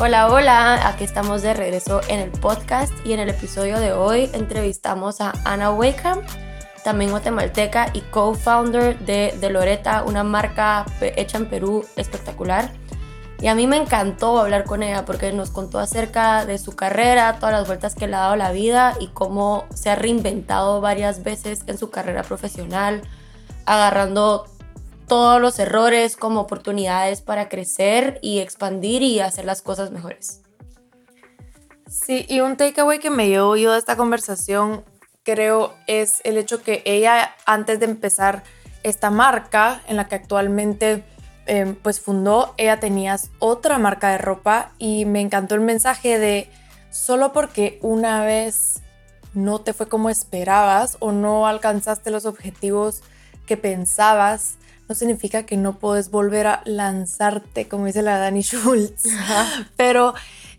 Hola, hola, aquí estamos de regreso en el podcast y en el episodio de hoy entrevistamos a Ana Wakeham, también guatemalteca y co-founder de, de Loreta, una marca hecha en Perú espectacular. Y a mí me encantó hablar con ella porque nos contó acerca de su carrera, todas las vueltas que le ha dado la vida y cómo se ha reinventado varias veces en su carrera profesional, agarrando todos los errores como oportunidades para crecer y expandir y hacer las cosas mejores. Sí, y un takeaway que me llevo yo de esta conversación, creo, es el hecho que ella, antes de empezar esta marca en la que actualmente em, pues fundó, ella tenía otra marca de ropa y me encantó el mensaje de solo porque una vez no te fue como esperabas o no alcanzaste los objetivos que pensabas, no significa que no puedes volver a lanzarte, como dice la Dani Schultz. Pero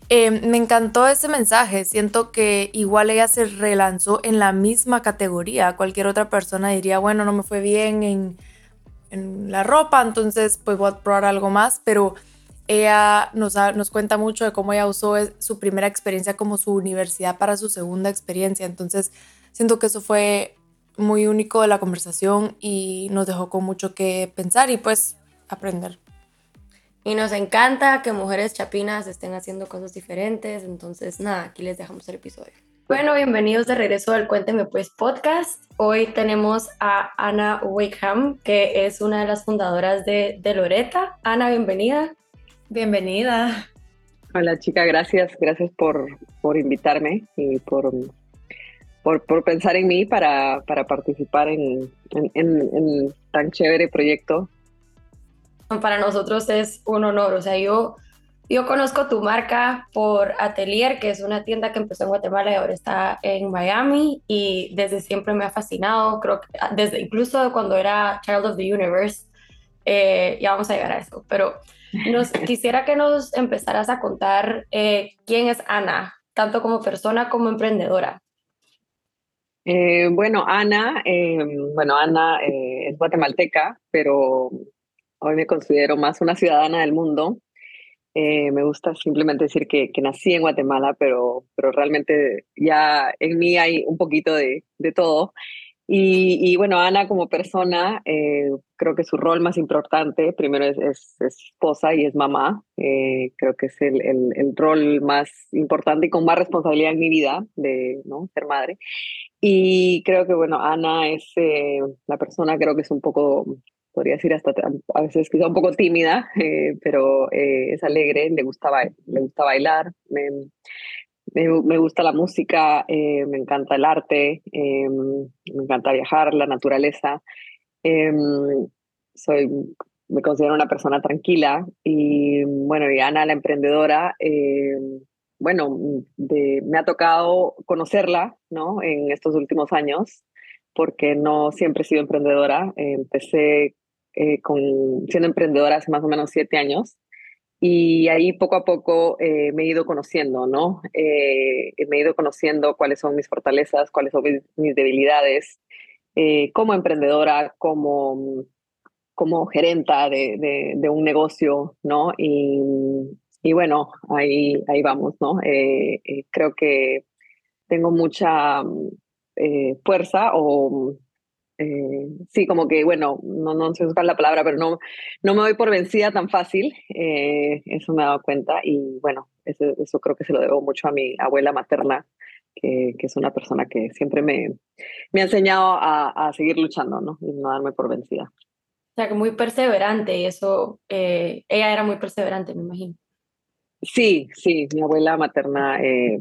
em, me encantó ese mensaje. Siento que igual ella se relanzó en la misma categoría. Cualquier otra persona diría, bueno, no me fue bien en, en la ropa, entonces pues voy a probar algo más. Pero ella nos, nos cuenta mucho de cómo ella usó su primera experiencia como su universidad para su segunda experiencia. Entonces siento que eso fue muy único de la conversación y nos dejó con mucho que pensar y pues aprender. Y nos encanta que mujeres chapinas estén haciendo cosas diferentes, entonces nada, aquí les dejamos el episodio. Bueno, bienvenidos de regreso al Cuénteme Pues podcast. Hoy tenemos a Ana Wakeham, que es una de las fundadoras de, de Loreta. Ana, bienvenida. Bienvenida. Hola chica, gracias, gracias por, por invitarme y por por, por pensar en mí para, para participar en, en, en, tan chévere proyecto. Para nosotros es un honor, o sea, yo, yo conozco tu marca por Atelier, que es una tienda que empezó en Guatemala y ahora está en Miami y desde siempre me ha fascinado, creo que ah, desde incluso cuando era Child of the Universe, eh, ya vamos a llegar a eso, pero nos, quisiera que nos empezaras a contar eh, quién es Ana, tanto como persona como emprendedora. Eh, bueno, Ana, eh, bueno, Ana eh, es guatemalteca, pero hoy me considero más una ciudadana del mundo. me gusta simplemente decir que, que, nací en Guatemala, pero, pero realmente ya en mí hay un poquito de, de todo. Y, bueno, Ana como persona, creo que su rol más importante, primero es, es, esposa y es mamá. creo que es el, el, el, rol más importante y con más responsabilidad en mi vida de ¿no? ser madre. Y creo que, bueno, Ana es eh, la persona, creo que es un poco, podría decir hasta a veces quizá un poco tímida, eh, pero eh, es alegre, le gusta, le gusta bailar, me, me, gusta la música, me encanta el arte, me encanta viajar, la naturaleza. soy, me considero una persona tranquila y, bueno, y Ana, la emprendedora, bueno, me ha tocado conocerla, ¿no? En estos últimos años, porque no siempre he sido emprendedora. empecé eh, siendo emprendedora hace más o menos siete años y ahí poco a poco eh, me he ido conociendo, ¿no? Eh, me he ido conociendo cuáles son mis fortalezas, cuáles son mis, debilidades, como emprendedora, como, como gerenta de, de, de, un negocio, ¿no? Y, y bueno, ahí, ahí vamos, ¿no? Eh, eh, creo que tengo mucha eh, fuerza o sí, como que, bueno, no, no sé buscar la palabra, pero no, no me doy por vencida tan fácil, eso me he dado cuenta y bueno, eso, eso, creo que se lo debo mucho a mi abuela materna, que, que es una persona que siempre me, me ha enseñado a, a, seguir luchando, ¿no? Y no darme por vencida. O sea, que muy perseverante y eso, ella era muy perseverante, me imagino. Sí, sí, mi abuela materna, eh,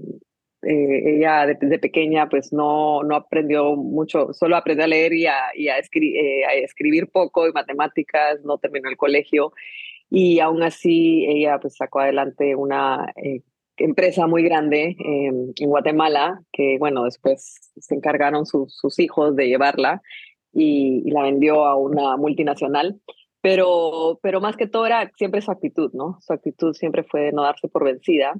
eh, ella desde pequeña pues no, no aprendió mucho, solo aprendió a leer y y eh, a escribir poco y matemáticas, no terminó el colegio y aún así ella pues sacó adelante una empresa muy grande en Guatemala, que bueno, después se encargaron sus hijos de llevarla y, la vendió a una multinacional. Pero, pero más que todo era siempre su actitud, ¿no? Su actitud siempre fue de no darse por vencida,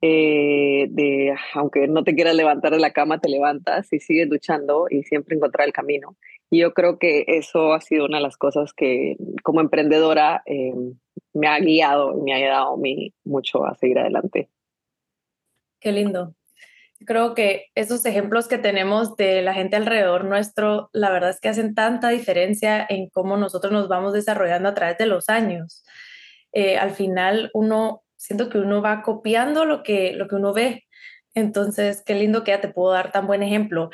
eh, de aunque no te quieras levantar de la cama, te levantas y sigues luchando y siempre encontrar el camino. Y yo creo que eso ha sido una de las cosas que como emprendedora em, me ha guiado y me ha ayudado a mí mucho a seguir adelante. Qué lindo. Creo que esos ejemplos que tenemos de la gente alrededor nuestro, la verdad es que hacen tanta diferencia en cómo nosotros nos vamos desarrollando a través de los años. Eh, al final, uno, siento que uno va copiando lo que, lo que uno ve. Entonces, qué lindo que ya te puedo dar tan buen ejemplo.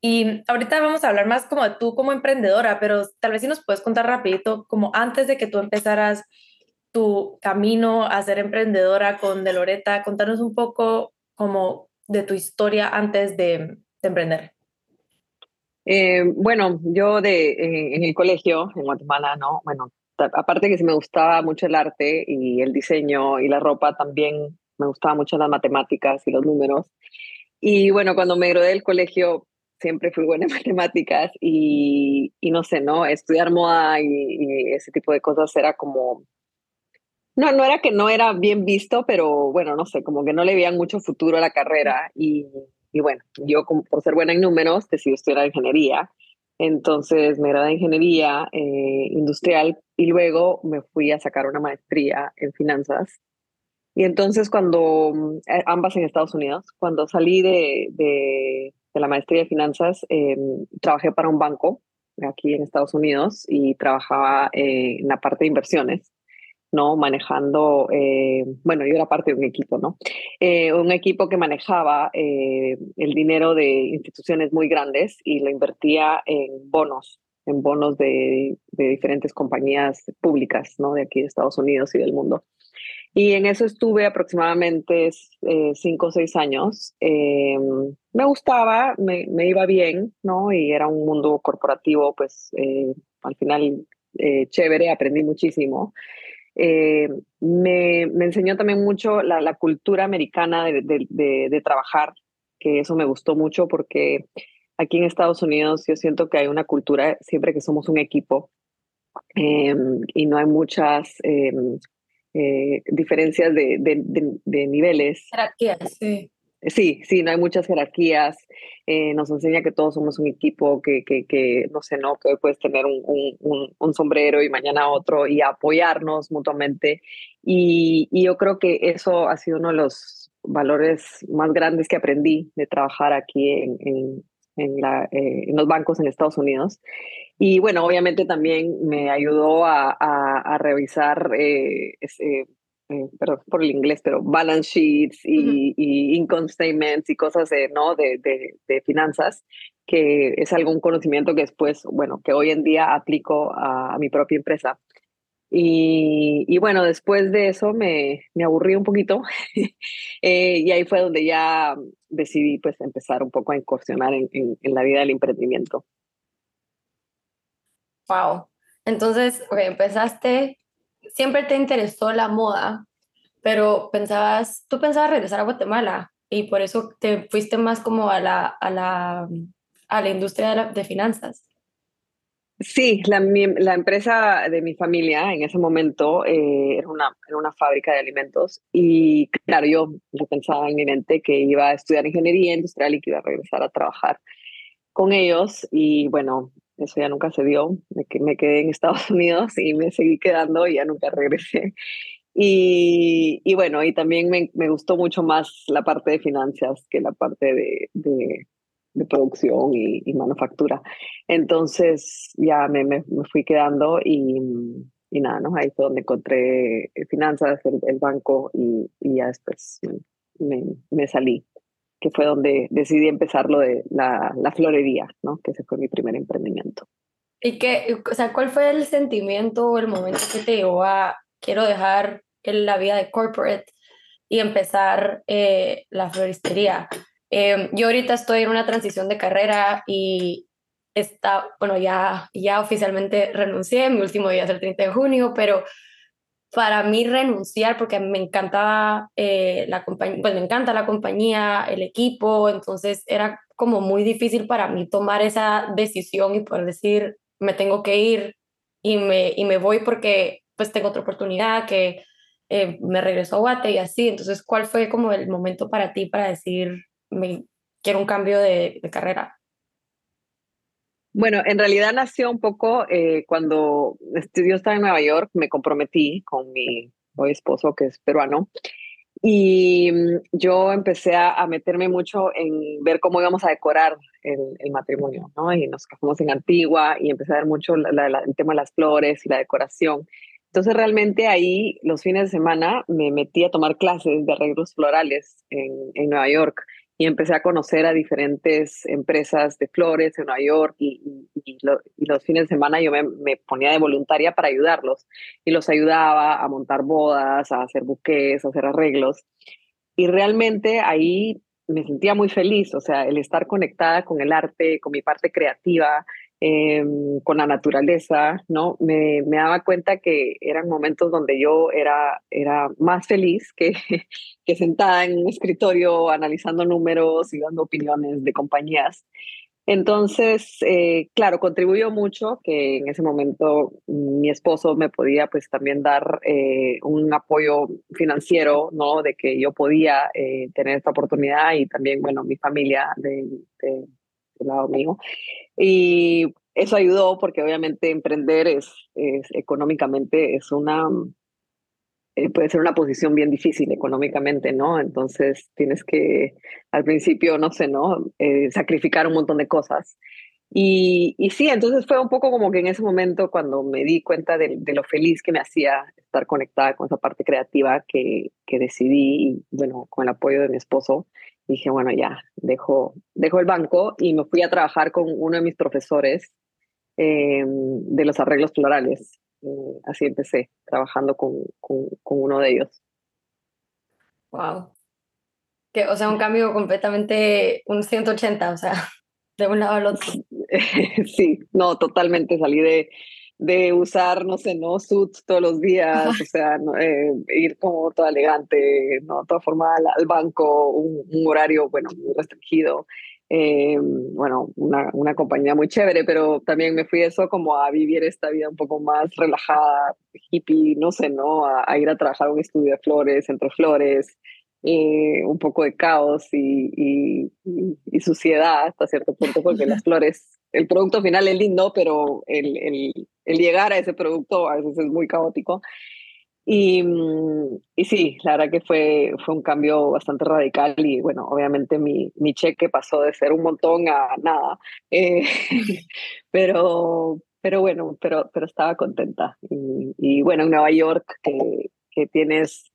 Y ahorita vamos a hablar más como de tú como emprendedora, pero tal vez si nos puedes contar rapidito, como antes de que tú empezaras tu camino a ser emprendedora con De Loreta, contanos un poco como de tu historia antes de, emprender. Eh, bueno, yo de, en el colegio en Guatemala, ¿no? Bueno, aparte que me gustaba mucho el arte y el diseño y la ropa, también me gustaba mucho las matemáticas y los números. Y bueno, cuando me gradué del colegio, siempre fui buena en matemáticas y, y no sé, ¿no? Estudiar moda y, y, ese tipo de cosas era como no, no era que no era bien visto, pero bueno, no sé, como que no le veían mucho futuro a la carrera y, y bueno, yo por ser buena en números decidí estudiar ingeniería. Entonces me gradué de ingeniería eh, industrial y luego me fui a sacar una maestría en finanzas. Y entonces cuando, eh, ambas en Estados Unidos, cuando salí de, de, de la maestría de finanzas, eh, trabajé para un banco aquí en Estados Unidos y trabajaba en la parte de inversiones. ¿No? Manejando, eh, bueno, yo era parte de un equipo, ¿no? Eh, un equipo que manejaba eh, el dinero de instituciones muy grandes y lo invertía en bonos, en bonos de, de, diferentes compañías públicas, ¿no? De aquí de Estados Unidos y del mundo. Y en eso estuve aproximadamente cinco o seis años. me gustaba, me, me, iba bien, ¿no? Y era un mundo corporativo, pues al final chévere, aprendí muchísimo. Eh, me, enseñó también mucho la, cultura americana de, trabajar, que eso me gustó mucho porque aquí en Estados Unidos yo siento que hay una cultura siempre que somos un equipo eh, y no hay muchas eh, eh diferencias de, niveles. Sí, sí, no hay muchas jerarquías. Eh, nos enseña que todos somos un equipo, que, que, que no sé, ¿no? Que hoy puedes tener un, un, sombrero y mañana otro y apoyarnos mutuamente. Y, yo creo que eso ha sido uno de los valores más grandes que aprendí de trabajar aquí en, en, en, eh, los bancos en Estados Unidos. Y bueno, obviamente también me ayudó a, a, revisar eh, ese, eh, perdón por el inglés, pero balance sheets y, y income statements y cosas de, ¿no? De, de, de, finanzas, que es algún conocimiento que después, bueno, que hoy en día aplico a, a mi propia empresa. Y, y, bueno, después de eso me, me aburrí un poquito eh, y ahí fue donde ya decidí pues empezar un poco a incursionar en, en, en la vida del emprendimiento. Wow. Entonces, okay, empezaste siempre te interesó la moda, pero pensabas, tú pensabas regresar a Guatemala y por eso te fuiste más como a la, a la, a la industria de, finanzas. Sí, la, mi, la, empresa de mi familia en ese momento eh, era, una, era una fábrica de alimentos y claro, yo, yo pensaba en mi mente que iba a estudiar ingeniería industrial y que iba a regresar a trabajar con ellos y bueno, eso ya nunca se dio, me, me quedé en Estados Unidos y me seguí quedando y ya nunca regresé. Y, y bueno, y también me, me, gustó mucho más la parte de finanzas que la parte de, de, producción y, manufactura. Entonces ya me, me, fui quedando y, y, nada, ¿no? Ahí fue donde encontré finanzas, el, el banco y, y, ya después me, me salí que fue donde decidí empezar lo de la, la florería, ¿no? Que ese fue mi primer emprendimiento. ¿Y qué, o sea, cuál fue el sentimiento o el momento que te llevó a quiero dejar la vida de corporate y empezar eh, la floristería? Eh, yo ahorita estoy en una transición de carrera y está, bueno, ya, ya oficialmente renuncié, mi último día es el 30 de junio, pero para mí renunciar, porque me encantaba eh, la compañía, pues me encanta la compañía, el equipo, entonces era como muy difícil para mí tomar esa decisión y poder decir, me tengo que ir y me, y me voy porque pues tengo otra oportunidad, que eh, me regreso a Guate y así. Entonces, ¿cuál fue como el momento para ti para decir, me, quiero un cambio de, de carrera? Bueno, en realidad nació un poco eh, cuando yo estaba en Nueva York, me comprometí con mi hoy esposo, que es peruano, y mm, yo empecé a, meterme mucho en ver cómo íbamos a decorar el, matrimonio, ¿no? Y nos casamos en Antigua y empecé a ver mucho el tema de las flores y la decoración. Entonces realmente ahí los fines de semana me metí a tomar clases de arreglos florales en Nueva York y empecé a conocer a diferentes empresas de flores en Nueva York y, los fines de semana yo me, me, ponía de voluntaria para ayudarlos y los ayudaba a montar bodas, a hacer buques, a hacer arreglos. Y realmente ahí me sentía muy feliz, o sea, el estar conectada con el arte, con mi parte creativa, Em, con la naturaleza, ¿no? Me, me, daba cuenta que eran momentos donde yo era, era más feliz que, que sentada en un escritorio analizando números y dando opiniones de compañías. Entonces, eh, claro, contribuyó mucho que en ese momento mi esposo me podía pues también dar eh, un apoyo financiero, ¿no? De que yo podía eh, tener esta oportunidad y también, bueno, mi familia de, de, lado mío. Y eso ayudó porque obviamente emprender es, es económicamente es una eh, puede ser una posición bien difícil económicamente, ¿no? Entonces tienes que al principio, no sé, ¿no? Eh, sacrificar un montón de cosas. Y, y, sí, entonces fue un poco como que en ese momento cuando me di cuenta de, de, lo feliz que me hacía estar conectada con esa parte creativa que, que decidí, bueno, con el apoyo de mi esposo, dije, bueno, ya, dejo, dejo el banco y me fui a trabajar con uno de mis profesores eh, de los arreglos florales. Eh, así empecé, trabajando con, con, con, uno de ellos. Wow. Que, o sea, un cambio completamente, un 180, o sea, de un lado al otro. sí, no, totalmente. Salí de, de usar, no sé, no suits todos los días, o sea, eh, ir como toda elegante, no toda formal al banco, un, horario, bueno, muy restringido. Eh, bueno, una, una, compañía muy chévere, pero también me fui eso como a vivir esta vida un poco más relajada, hippie, no sé, ¿no? A, ir a trabajar en un estudio de flores, entre flores, eh, un poco de caos y, y, y, suciedad hasta cierto punto, porque las flores el producto final es lindo, pero el, el, el, llegar a ese producto a veces es muy caótico. Y, mm, y, sí, la verdad que fue, fue un cambio bastante radical y bueno, obviamente mi, mi cheque pasó de ser un montón a nada, eh, pero, pero bueno, pero, pero estaba contenta. Y, y, bueno, en Nueva York, que, que tienes,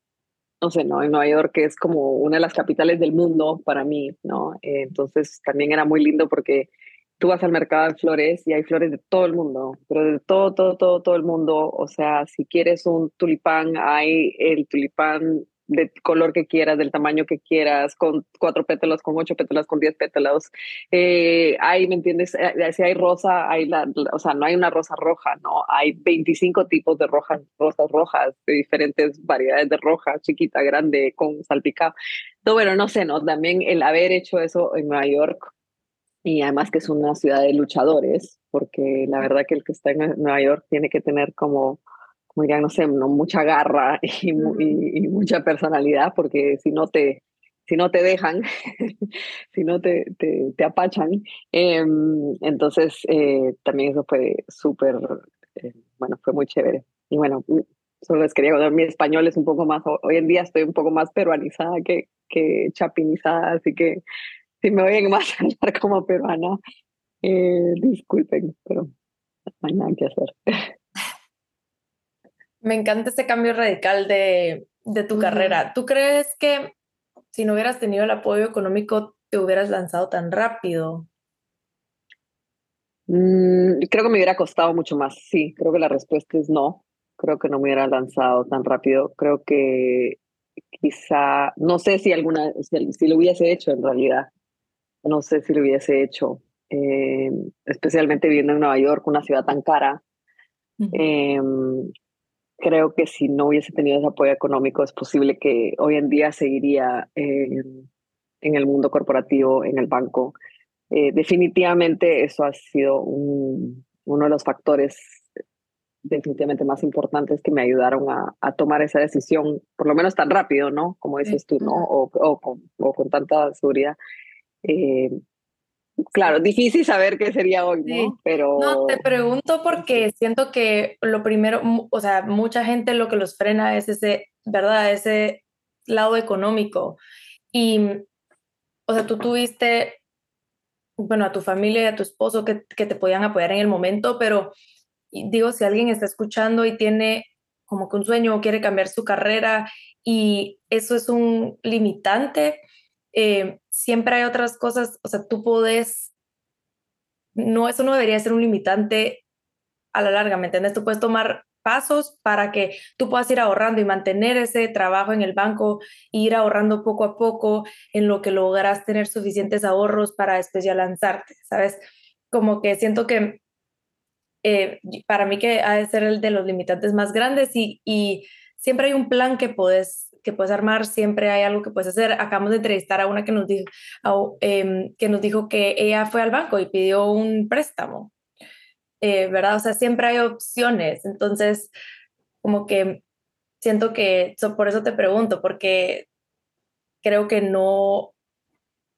no sé, ¿no? En Nueva York que es como una de las capitales del mundo para mí, ¿no? Entonces también era muy lindo porque tú vas al mercado de flores y hay flores de todo el mundo, pero de todo, todo, todo, todo el mundo. O sea, si quieres un tulipán, hay el tulipán de color que quieras, del tamaño que quieras, con cuatro pétalos, con ocho pétalos, con diez pétalos. Eh, hay, ¿me entiendes? Eh, eh, si hay rosa, hay la, o sea, no hay una rosa roja, ¿no? Hay 25 tipos de rojas, rosas rojas, de diferentes variedades de roja, chiquita, grande, con salpicado. Todo, bueno, no sé, ¿no? También el haber hecho eso en Nueva York y además que es una ciudad de luchadores, porque la verdad que el que está en Nueva York tiene que tener como, como dirían, no sé, no, mucha garra y, y, mucha personalidad, porque si no te, si no te dejan, si no te, te, te apachan. Eh, entonces, eh, también eso fue súper, eh, bueno, fue muy chévere. Y bueno, solo les quería contar, mi español es un poco más, hoy en día estoy un poco más peruanizada que, que chapinizada, así que si me oyen más hablar como peruana, eh, disculpen, pero no hay nada que hacer. Me encanta este cambio radical de, de tu carrera. ¿Tú crees que si no hubieras tenido el apoyo económico te hubieras lanzado tan rápido? Mm, creo que me hubiera costado mucho más. Sí, creo que la respuesta es no. Creo que no me hubiera lanzado tan rápido. Creo que quizá, no sé si alguna, si, si lo hubiese hecho en realidad no sé si lo hubiese hecho, eh, especialmente viviendo en Nueva York, una ciudad tan cara. Eh, creo que si no hubiese tenido ese apoyo económico, es posible que hoy en día seguiría en el mundo corporativo, en el banco. Eh, definitivamente eso ha sido uno de los factores definitivamente más importantes que me ayudaron a, a, tomar esa decisión, por lo menos tan rápido, ¿no? Como dices tú, ¿no? O, o, con, o con, tanta seguridad. Eh, claro, difícil saber qué sería hoy, ¿no? Pero... No, te pregunto porque siento que lo primero, o sea, mucha gente lo que los frena es ese, ¿verdad? Ese lado económico. Y, o sea, tú tuviste, bueno, a tu familia y a tu esposo que, que te podían apoyar en el momento, pero digo, si alguien está escuchando y tiene como que un sueño o quiere cambiar su carrera y eso es un limitante, eh, siempre hay otras cosas, o sea, tú puedes, no, eso no debería ser un limitante a la larga, ¿me entiendes? Tú puedes tomar pasos para que tú puedas ir ahorrando y mantener ese trabajo en el banco, ir ahorrando poco a poco en lo que logras tener suficientes ahorros para después lanzarte, ¿sabes? Como que siento que eh, para mí que ha de ser el de los limitantes más grandes y siempre hay un plan que puedes que puedes armar, siempre hay algo que puedes hacer. Acabamos de entrevistar a una que nos dijo, em, que, nos dijo que ella fue al banco y pidió un préstamo, eh, ¿verdad? O sea, siempre hay opciones. Entonces, como que siento que, por eso te pregunto, porque creo que no,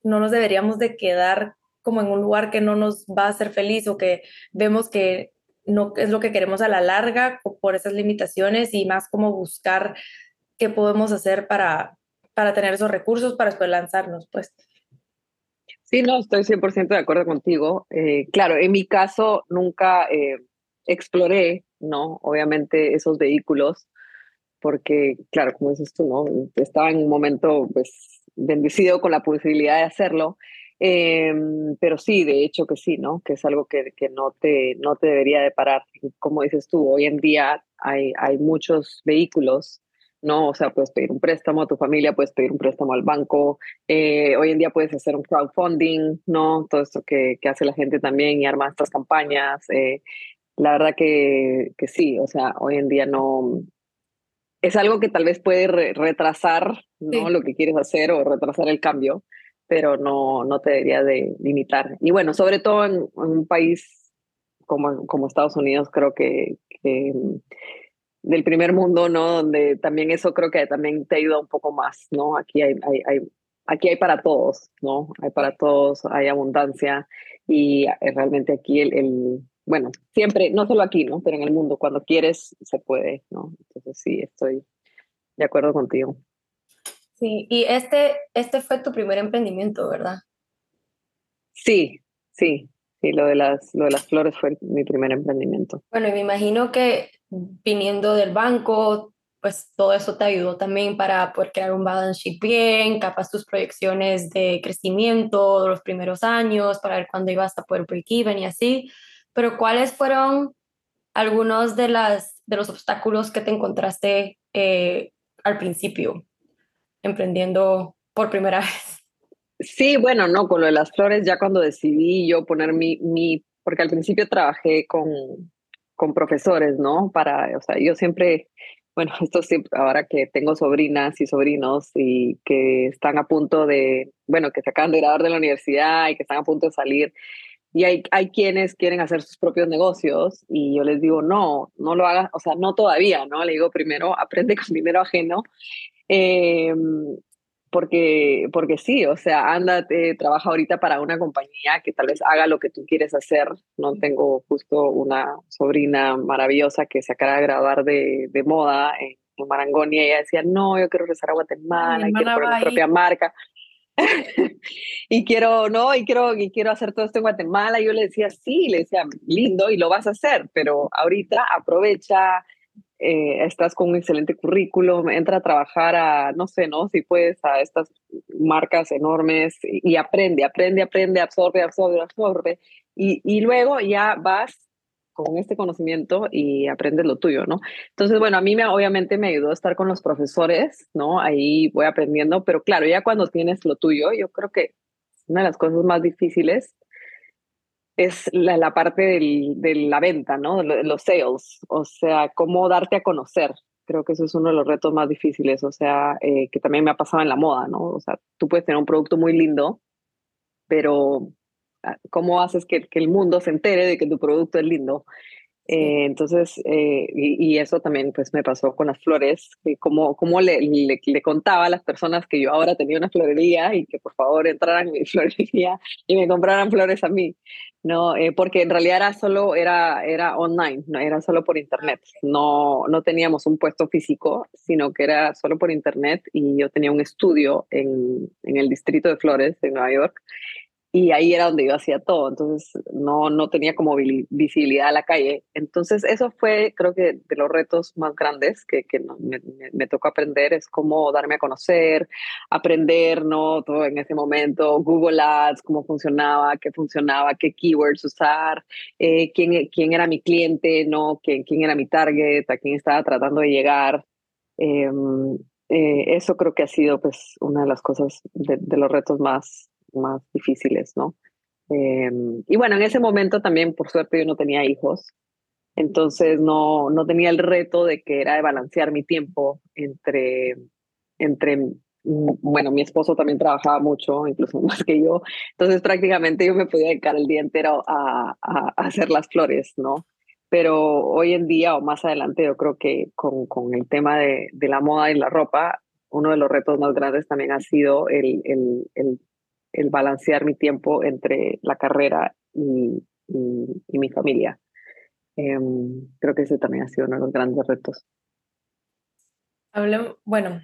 no nos deberíamos de quedar como en un lugar que no nos va a hacer feliz o que vemos que no es lo que queremos a la larga por esas limitaciones y más como buscar qué podemos hacer para, para tener esos recursos para después lanzarnos, pues. Sí, no, estoy 100% de acuerdo contigo. Eh, claro, en mi caso nunca eh, exploré, ¿no? Obviamente esos vehículos, porque, claro, como dices tú, ¿no? Estaba en un momento, pues, bendecido con la posibilidad de hacerlo. Em, pero sí, de hecho que sí, ¿no? Que es algo que, que no, te, no te debería de parar. Como dices tú, hoy en día hay, hay muchos vehículos, ¿no? O sea, puedes pedir un préstamo a tu familia, puedes pedir un préstamo al banco. Eh, hoy en día puedes hacer un crowdfunding, ¿no? Todo esto que, que hace la gente también y arma estas campañas. Eh, la verdad que, que sí, o sea, hoy en día no, es algo que tal vez puede retrasar ¿no? lo que quieres hacer o retrasar el cambio, pero no, no te debería de limitar. Y bueno, sobre todo en, un país como, como Estados Unidos, creo que, del primer mundo, ¿no? Donde también eso creo que también te ayuda un poco más, ¿no? Aquí hay, hay, hay aquí hay para todos, ¿no? Hay para todos, hay abundancia y eh, realmente aquí el, el, bueno, siempre, no solo aquí, ¿no? Pero en el mundo, cuando quieres, se puede, ¿no? Entonces sí, estoy de acuerdo contigo. Sí, y este, este fue tu primer emprendimiento, ¿verdad? Sí, sí, sí, lo de las, lo de las flores fue mi primer emprendimiento. Bueno, y me imagino que viniendo del banco, pues todo eso te ayudó también para poder crear un balance sheet bien, capaz tus proyecciones de crecimiento los primeros años, para ver cuándo ibas a poder break even y así. Pero ¿cuáles fueron algunos de, las, de los obstáculos que te encontraste eh, al principio? emprendiendo por primera vez? Sí, bueno, no, con lo de las flores, ya cuando decidí yo poner mi, mi porque al principio trabajé con, con profesores, ¿no? Para, o sea, yo siempre, bueno, esto siempre, ahora que tengo sobrinas y sobrinos y que están a punto de, bueno, que se acaban de graduar de la universidad y que están a punto de salir, y hay, hay quienes quieren hacer sus propios negocios y yo les digo, no, no lo hagas, o sea, no todavía, ¿no? Le digo, primero aprende con dinero ajeno eh, porque, porque sí, o sea, ándate, trabaja ahorita para una compañía que tal vez haga lo que tú quieres hacer. No tengo justo una sobrina maravillosa que se acaba de graduar de, de moda en, en y ella decía, no, yo quiero regresar a Guatemala, quiero poner mi propia marca. y quiero, no, y quiero, y quiero hacer todo esto en Guatemala. Y yo le decía, sí, le decía, lindo, y lo vas a hacer, pero ahorita aprovecha, eh, estás con un excelente currículum, entra a trabajar a, no sé, ¿no? Si puedes, a estas marcas enormes y, aprende, aprende, aprende, absorbe, absorbe, absorbe. Y, y luego ya vas con este conocimiento y aprendes lo tuyo, ¿no? Entonces, bueno, a mí me, obviamente me ayudó a estar con los profesores, ¿no? Ahí voy aprendiendo, pero claro, ya cuando tienes lo tuyo, yo creo que una de las cosas más difíciles es la, parte de la venta, ¿no? Los sales, o sea, cómo darte a conocer. Creo que eso es uno de los retos más difíciles, o sea, eh, que también me ha pasado en la moda, ¿no? O sea, tú puedes tener un producto muy lindo, pero ah, ¿cómo haces que, que el mundo se entere de que tu producto es lindo? Eh, entonces, eh, y, eso también pues me pasó con las flores, que como, como le, le, contaba a las personas que yo ahora tenía una florería y que por favor entraran en mi florería y me compraran flores a mí, ¿no? Eh, porque en realidad era solo, era, era online, no era solo por internet, no, no teníamos un puesto físico, sino que era solo por internet y yo tenía un estudio en, en el distrito de Flores, en Nueva York, y ahí era donde yo hacía todo, entonces no, no tenía como visibilidad a la calle. Entonces eso fue, creo que, de los retos más grandes que, que me, me, tocó aprender, es cómo darme a conocer, aprender, ¿no? Todo en ese momento, Google Ads, cómo funcionaba, qué funcionaba, qué keywords usar, eh, quién, quién era mi cliente, ¿no? ¿Quién, quién era mi target, a quién estaba tratando de llegar. Em, eh, eso creo que ha sido pues una de las cosas de, de los retos más más difíciles, ¿no? Em, y bueno, en ese momento también, por suerte, yo no tenía hijos, entonces no, no tenía el reto de que era de balancear mi tiempo entre, entre, mm, bueno, mi esposo también trabajaba mucho, incluso más que yo, entonces prácticamente yo me podía dedicar el día entero a, hacer las flores, ¿no? Pero hoy en día o más adelante yo creo que con, con el tema de, de la moda y la ropa, uno de los retos más grandes también ha sido el, el, el el balancear mi tiempo entre la carrera y, y, mi familia. Em, creo que ese también ha sido uno de los grandes retos. bueno,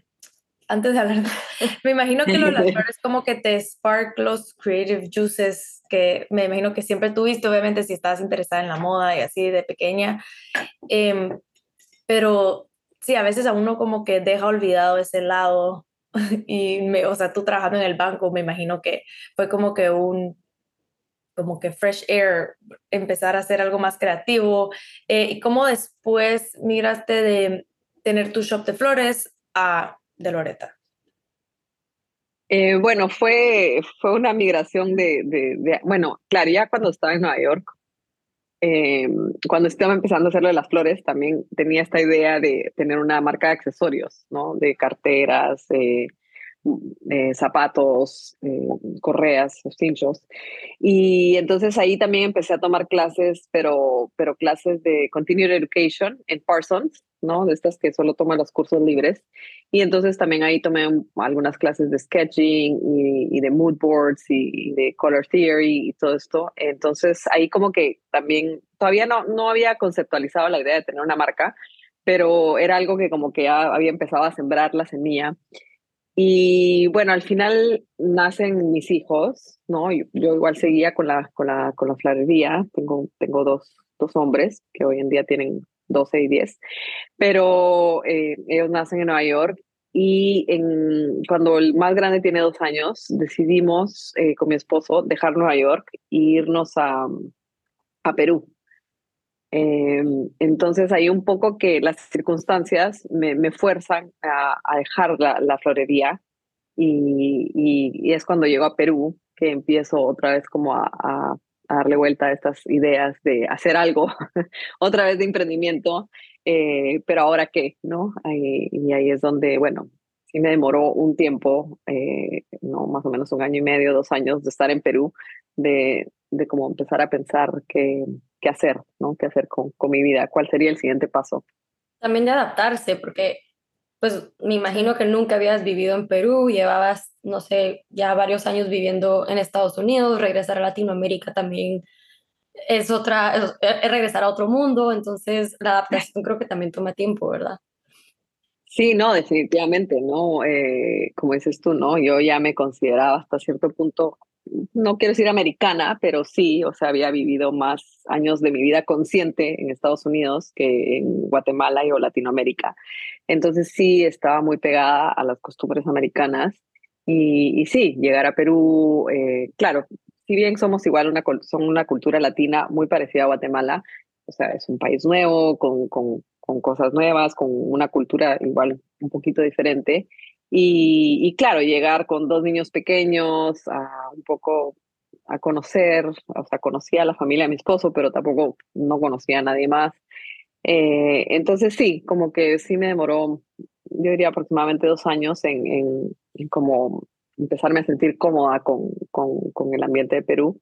antes de hablar, me imagino que lo de las flores como que te spark los creative juices que me imagino que siempre tuviste, obviamente si estabas interesada en la moda y así de pequeña, em, pero sí, a veces a uno como que deja olvidado ese lado y, me, o sea, tú trabajando en el banco, me imagino que fue como que un, como que fresh air, empezar a hacer algo más creativo. Eh, ¿Y cómo después migraste de tener tu shop de flores a de Loreta? Eh, bueno, fue, fue una migración de, de, bueno, claro, cuando estaba en Nueva York, eh, cuando estaba empezando a hacerlo de las flores, también tenía esta idea de tener una marca de accesorios, ¿no? De carteras, eh, zapatos, eh, correas, cinchos. Y entonces ahí también empecé a tomar clases, pero, pero clases de Continued Education en Parsons, ¿no? De estas que solo toman los cursos libres. Y entonces también ahí tomé algunas clases de sketching y, de mood boards y, de color theory y todo esto. Entonces ahí como que también todavía no, no había conceptualizado la idea de tener una marca, pero era algo que como que ya había empezado a sembrar la semilla. Y bueno, al final nacen mis hijos, ¿no? Yo, igual seguía con la, con la, con la florería. Tengo, tengo dos, dos hombres que hoy en día tienen 12 y 10, pero eh, ellos nacen en Nueva York y en, cuando el más grande tiene dos años, decidimos eh, con mi esposo dejar Nueva York e irnos a, a Perú. Em, entonces hay un poco que las circunstancias me, me fuerzan a, a, dejar la, la florería y, y, es cuando llego a Perú que empiezo otra vez como a, a, darle vuelta a estas ideas de hacer algo, otra vez de emprendimiento, eh, pero ahora qué, ¿no? y ahí es donde, bueno, sí me demoró un tiempo, eh, no más o menos un año y medio, dos años de estar en Perú, de, de como empezar a pensar qué, qué hacer, ¿no? ¿Qué hacer con, con mi vida? ¿Cuál sería el siguiente paso? También de adaptarse, porque pues me imagino que nunca habías vivido en Perú, llevabas, no sé, ya varios años viviendo en Estados Unidos, regresar a Latinoamérica también es otra, es, regresar a otro mundo, entonces la adaptación creo que también toma tiempo, ¿verdad? Sí, no, definitivamente, ¿no? Eh, como dices tú, ¿no? Yo ya me consideraba hasta cierto punto no quiero decir americana, pero sí, o sea, había vivido más años de mi vida consciente en Estados Unidos que en Guatemala o Latinoamérica. Entonces sí, estaba muy pegada a las costumbres americanas y, sí, llegar a Perú, eh, claro, si bien somos igual una, son una cultura latina muy parecida a Guatemala, o sea, es un país nuevo, con, con cosas nuevas, con una cultura igual un poquito diferente. Y, claro, llegar con dos niños pequeños a un poco a conocer, o sea, conocía a la familia de mi esposo, pero tampoco no conocía a nadie más. Eh, entonces sí, como que sí me demoró, yo diría aproximadamente dos años en, en, como empezarme a sentir cómoda con, con, con el ambiente de Perú.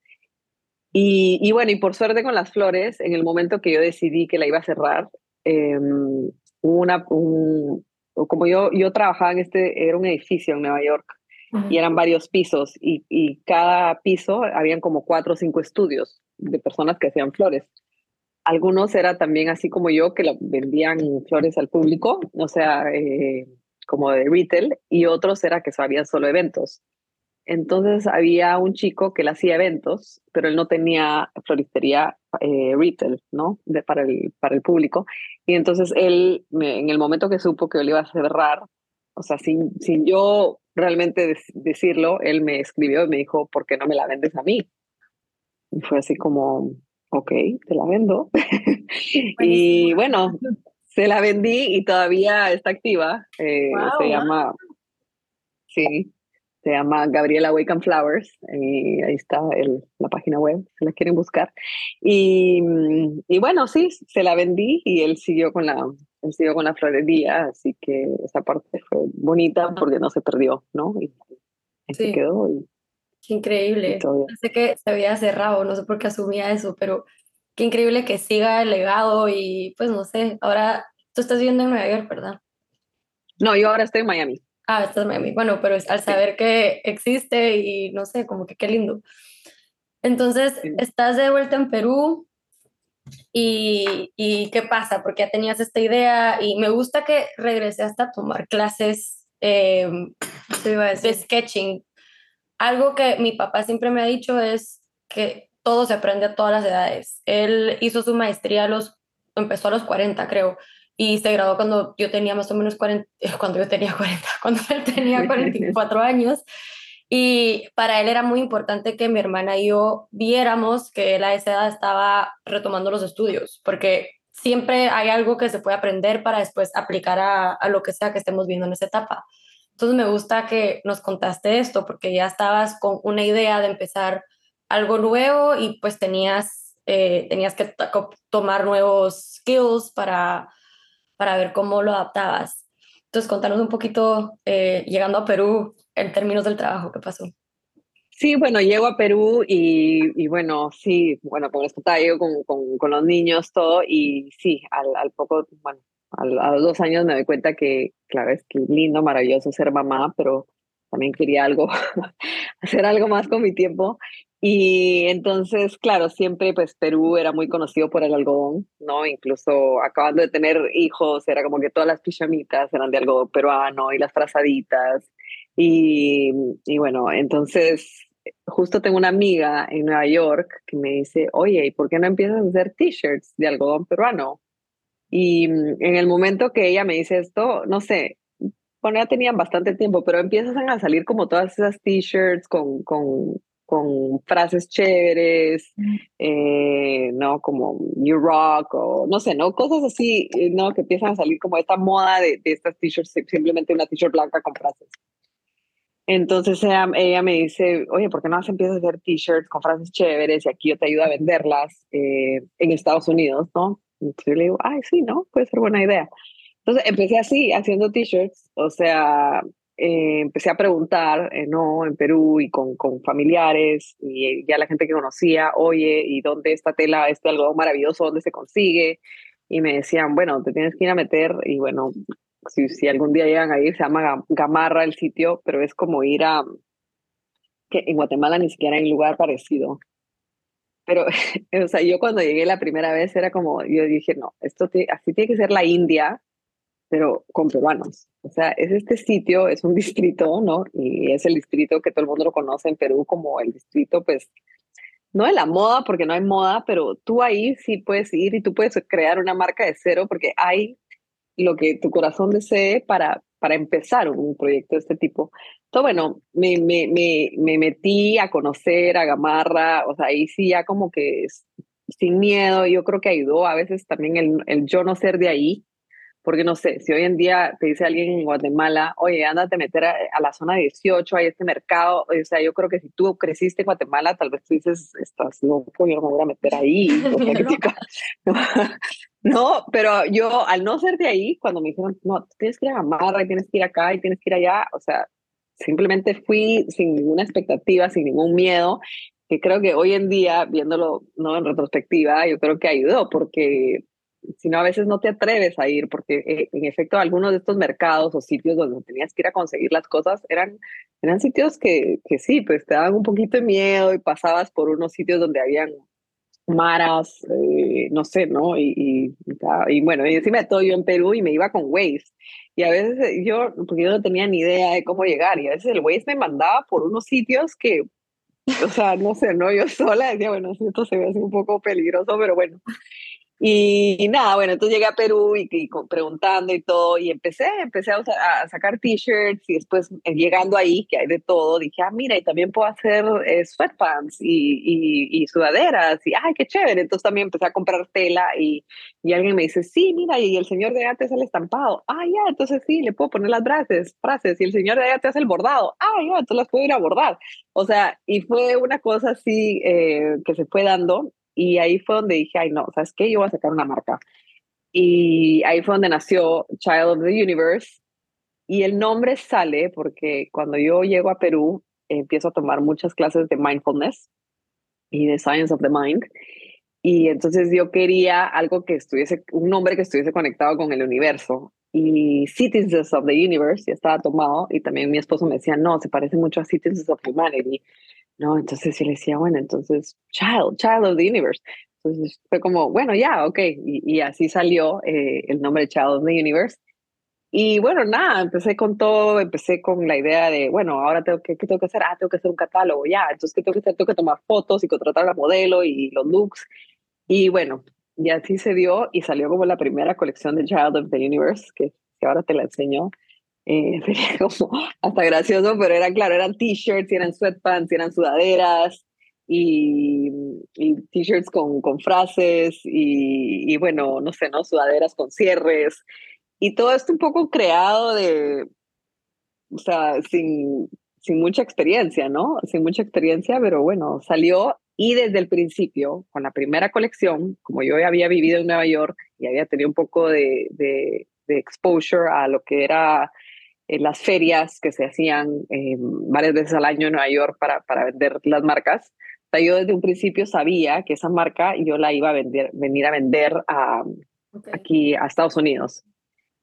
Y, y, bueno, y por suerte con las flores, en el momento que yo decidí que la iba a cerrar, eh, una, un, como yo, yo trabajaba en este, era un edificio en Nueva York y eran varios pisos y, y, cada piso habían como cuatro o cinco estudios de personas que hacían flores. Algunos era también así como yo, que vendían flores al público, o sea, eh, como de retail, y otros era que sabían solo eventos. Entonces había un chico que le hacía eventos, pero él no tenía floristería eh, retail, ¿no? De, para, el, para el público. Y entonces él, en el momento que supo que él iba a cerrar, o sea, sin, sin yo realmente decirlo, él me escribió y me dijo, ¿por qué no me la vendes a mí? Y fue así como, ok, te la vendo. y bueno, se la vendí y todavía está activa. Eh, se llama, sí, se llama Gabriela Wake and Flowers, y ahí está el, la página web, si la quieren buscar. Y, y, bueno, sí, se la vendí y él siguió con la, él siguió con la florería, así que esa parte fue bonita porque no se perdió, ¿no? Y, se quedó. qué increíble. Sé que se había cerrado, no sé por qué asumía eso, pero qué increíble que siga el legado y pues no sé, ahora tú estás viviendo en Nueva York, ¿verdad? No, yo ahora estoy en Miami. Ah, estás en Miami. Bueno, pero al saber que existe y no sé, como que qué lindo. Entonces, estás de vuelta en Perú y, y, ¿qué pasa? Porque ya tenías esta idea y me gusta que regresaste a tomar clases eh, de sketching. Algo que mi papá siempre me ha dicho es que todo se aprende a todas las edades. Él hizo su maestría a los, empezó a los 40, creo, y se graduó cuando yo tenía más o menos 40, cuando yo tenía 40, cuando él tenía 44 años. Y para él era muy importante que mi hermana y yo viéramos que él a esa edad estaba retomando los estudios, porque siempre hay algo que se puede aprender para después aplicar a, a lo que sea que estemos viendo en esa etapa. Entonces me gusta que nos contaste esto, porque ya estabas con una idea de empezar algo nuevo y pues tenías, eh, tenías que tomar nuevos skills para para ver cómo lo adaptabas. Entonces, contanos un poquito, eh, llegando a Perú, en términos del trabajo, ¿qué pasó? Sí, bueno, llego a Perú y, bueno, sí, bueno, con esto con, con, con, los niños, todo, y sí, al, poco, bueno, a los dos años me doy cuenta que, claro, es que lindo, maravilloso ser mamá, pero también quería algo, hacer algo más con mi tiempo. Y entonces, claro, siempre pues Perú era muy conocido por el algodón, ¿no? Incluso acabando de tener hijos, era como que todas las pijamitas eran de algodón peruano y las frazaditas. Y, y bueno, entonces justo tengo una amiga en Nueva York que me dice, oye, ¿y por qué no empiezas a hacer t-shirts de algodón peruano? Y en el momento que ella me dice esto, no sé, bueno, ya tenían bastante tiempo, pero empiezan a salir como todas esas t-shirts con, con con frases chéveres, eh, ¿no? Como New Rock o no sé, ¿no? Cosas así, eh, ¿no? Que empiezan a salir como esta moda de, de estas t-shirts, simplemente una t-shirt blanca con frases. Entonces ella, ella, me dice, oye, ¿por qué no empiezas a hacer t-shirts con frases chéveres y aquí yo te ayudo a venderlas eh, en Estados Unidos, ¿no? Entonces yo le digo, ay, sí, ¿no? Puede ser buena idea. Entonces empecé así, haciendo t-shirts, o sea, eh, empecé a preguntar, eh, ¿no? En Perú y con, con, familiares y ya la gente que conocía, oye, ¿y dónde está tela, este algodón maravilloso, dónde se consigue? Y me decían, bueno, te tienes que ir a meter y bueno, si, si algún día llegan a ir, se llama Gamarra el sitio, pero es como ir a, que en Guatemala ni siquiera hay un lugar parecido. Pero, o sea, yo cuando llegué la primera vez era como, yo dije, no, esto así tiene que ser la India, pero con peruanos. O sea, es este sitio, es un distrito, ¿no? Y es el distrito que todo el mundo lo conoce en Perú como el distrito, pues, no de la moda, porque no hay moda, pero tú ahí sí puedes ir y tú puedes crear una marca de cero, porque hay lo que tu corazón desee para, para empezar un proyecto de este tipo. Entonces, bueno, me, me, me, me metí a conocer a Gamarra, o sea, ahí sí ya como que sin miedo, yo creo que ayudó a veces también el, el yo no ser de ahí, porque no sé, si hoy en día te dice alguien en Guatemala, oye, ándate a meter a, la zona 18, hay este mercado, o sea, yo creo que si tú creciste en Guatemala, tal vez tú dices, estás loco, yo no me voy a meter ahí. no, pero yo, al no ser de ahí, cuando me dijeron, no, tienes que ir a Gamarra, y tienes que ir acá, y tienes que ir allá, o sea, simplemente fui sin ninguna expectativa, sin ningún miedo, que creo que hoy en día, viéndolo ¿no? en retrospectiva, yo creo que ayudó, porque si no a veces no te atreves a ir, porque eh, en efecto algunos de estos mercados o sitios donde tenías que ir a conseguir las cosas eran, eran sitios que, que sí, pues te daban un poquito de miedo y pasabas por unos sitios donde habían maras, eh, no sé, ¿no? Y, y, y, bueno, encima de todo yo en Perú y me iba con Waze. Y a veces yo, porque yo no tenía ni idea de cómo llegar, y a veces el Waze me mandaba por unos sitios que, o sea, no sé, ¿no? Yo sola decía, bueno, esto se ve así un poco peligroso, pero bueno. Y, nada, bueno, entonces llegué a Perú y, preguntando y todo, y empecé, empecé a, sacar t-shirts y después eh, llegando ahí, que hay de todo, dije, ah, mira, y también puedo hacer eh, sweatpants y, y, sudaderas, y ay, qué chévere. Entonces también empecé a comprar tela y, y alguien me dice, sí, mira, y el señor de allá te hace el estampado. Ah, ya, entonces sí, le puedo poner las frases, frases, y el señor de allá te hace el bordado. Ah, ya, entonces las puedo ir a bordar. O sea, y fue una cosa así eh, que se fue dando y ahí fue donde dije, ay, no, ¿sabes qué? Yo voy a sacar una marca. Y ahí fue donde nació Child of the Universe. Y el nombre sale porque cuando yo llego a Perú, empiezo a tomar muchas clases de mindfulness y de Science of the Mind. Y entonces yo quería algo que estuviese, un nombre que estuviese conectado con el universo. Y Citizens of the Universe ya estaba tomado. Y también mi esposo me decía, no, se parece mucho a Citizens of Humanity. ¿No? Entonces yo le decía, bueno, entonces, child, child of the universe. Entonces fue como, bueno, ya, ok. Y, así salió eh, el nombre de Child of the Universe. Y bueno, nada, empecé con todo, empecé con la idea de, bueno, ahora tengo que, ¿qué tengo que hacer? Ah, tengo que hacer un catálogo, ya. Entonces, ¿qué tengo que hacer? Tengo que tomar fotos y contratar a la modelo y los looks. Y bueno, y así se dio y salió como la primera colección de Child of the Universe, que, que ahora te la enseño. Eh, sería como hasta gracioso, pero era claro, eran t-shirts, eran sweatpants, eran sudaderas y, y t-shirts con, con frases y, y, bueno, no sé, ¿no? Sudaderas con cierres y todo esto un poco creado de, o sea, sin, sin mucha experiencia, ¿no? Sin mucha experiencia, pero bueno, salió y desde el principio, con la primera colección, como yo había vivido en Nueva York y había tenido un poco de, de, de exposure a lo que era en las ferias que se hacían eh, varias veces al año en Nueva York para, para vender las marcas. O sea, yo desde un principio sabía que esa marca yo la iba a vender, venir a vender a, aquí a Estados Unidos.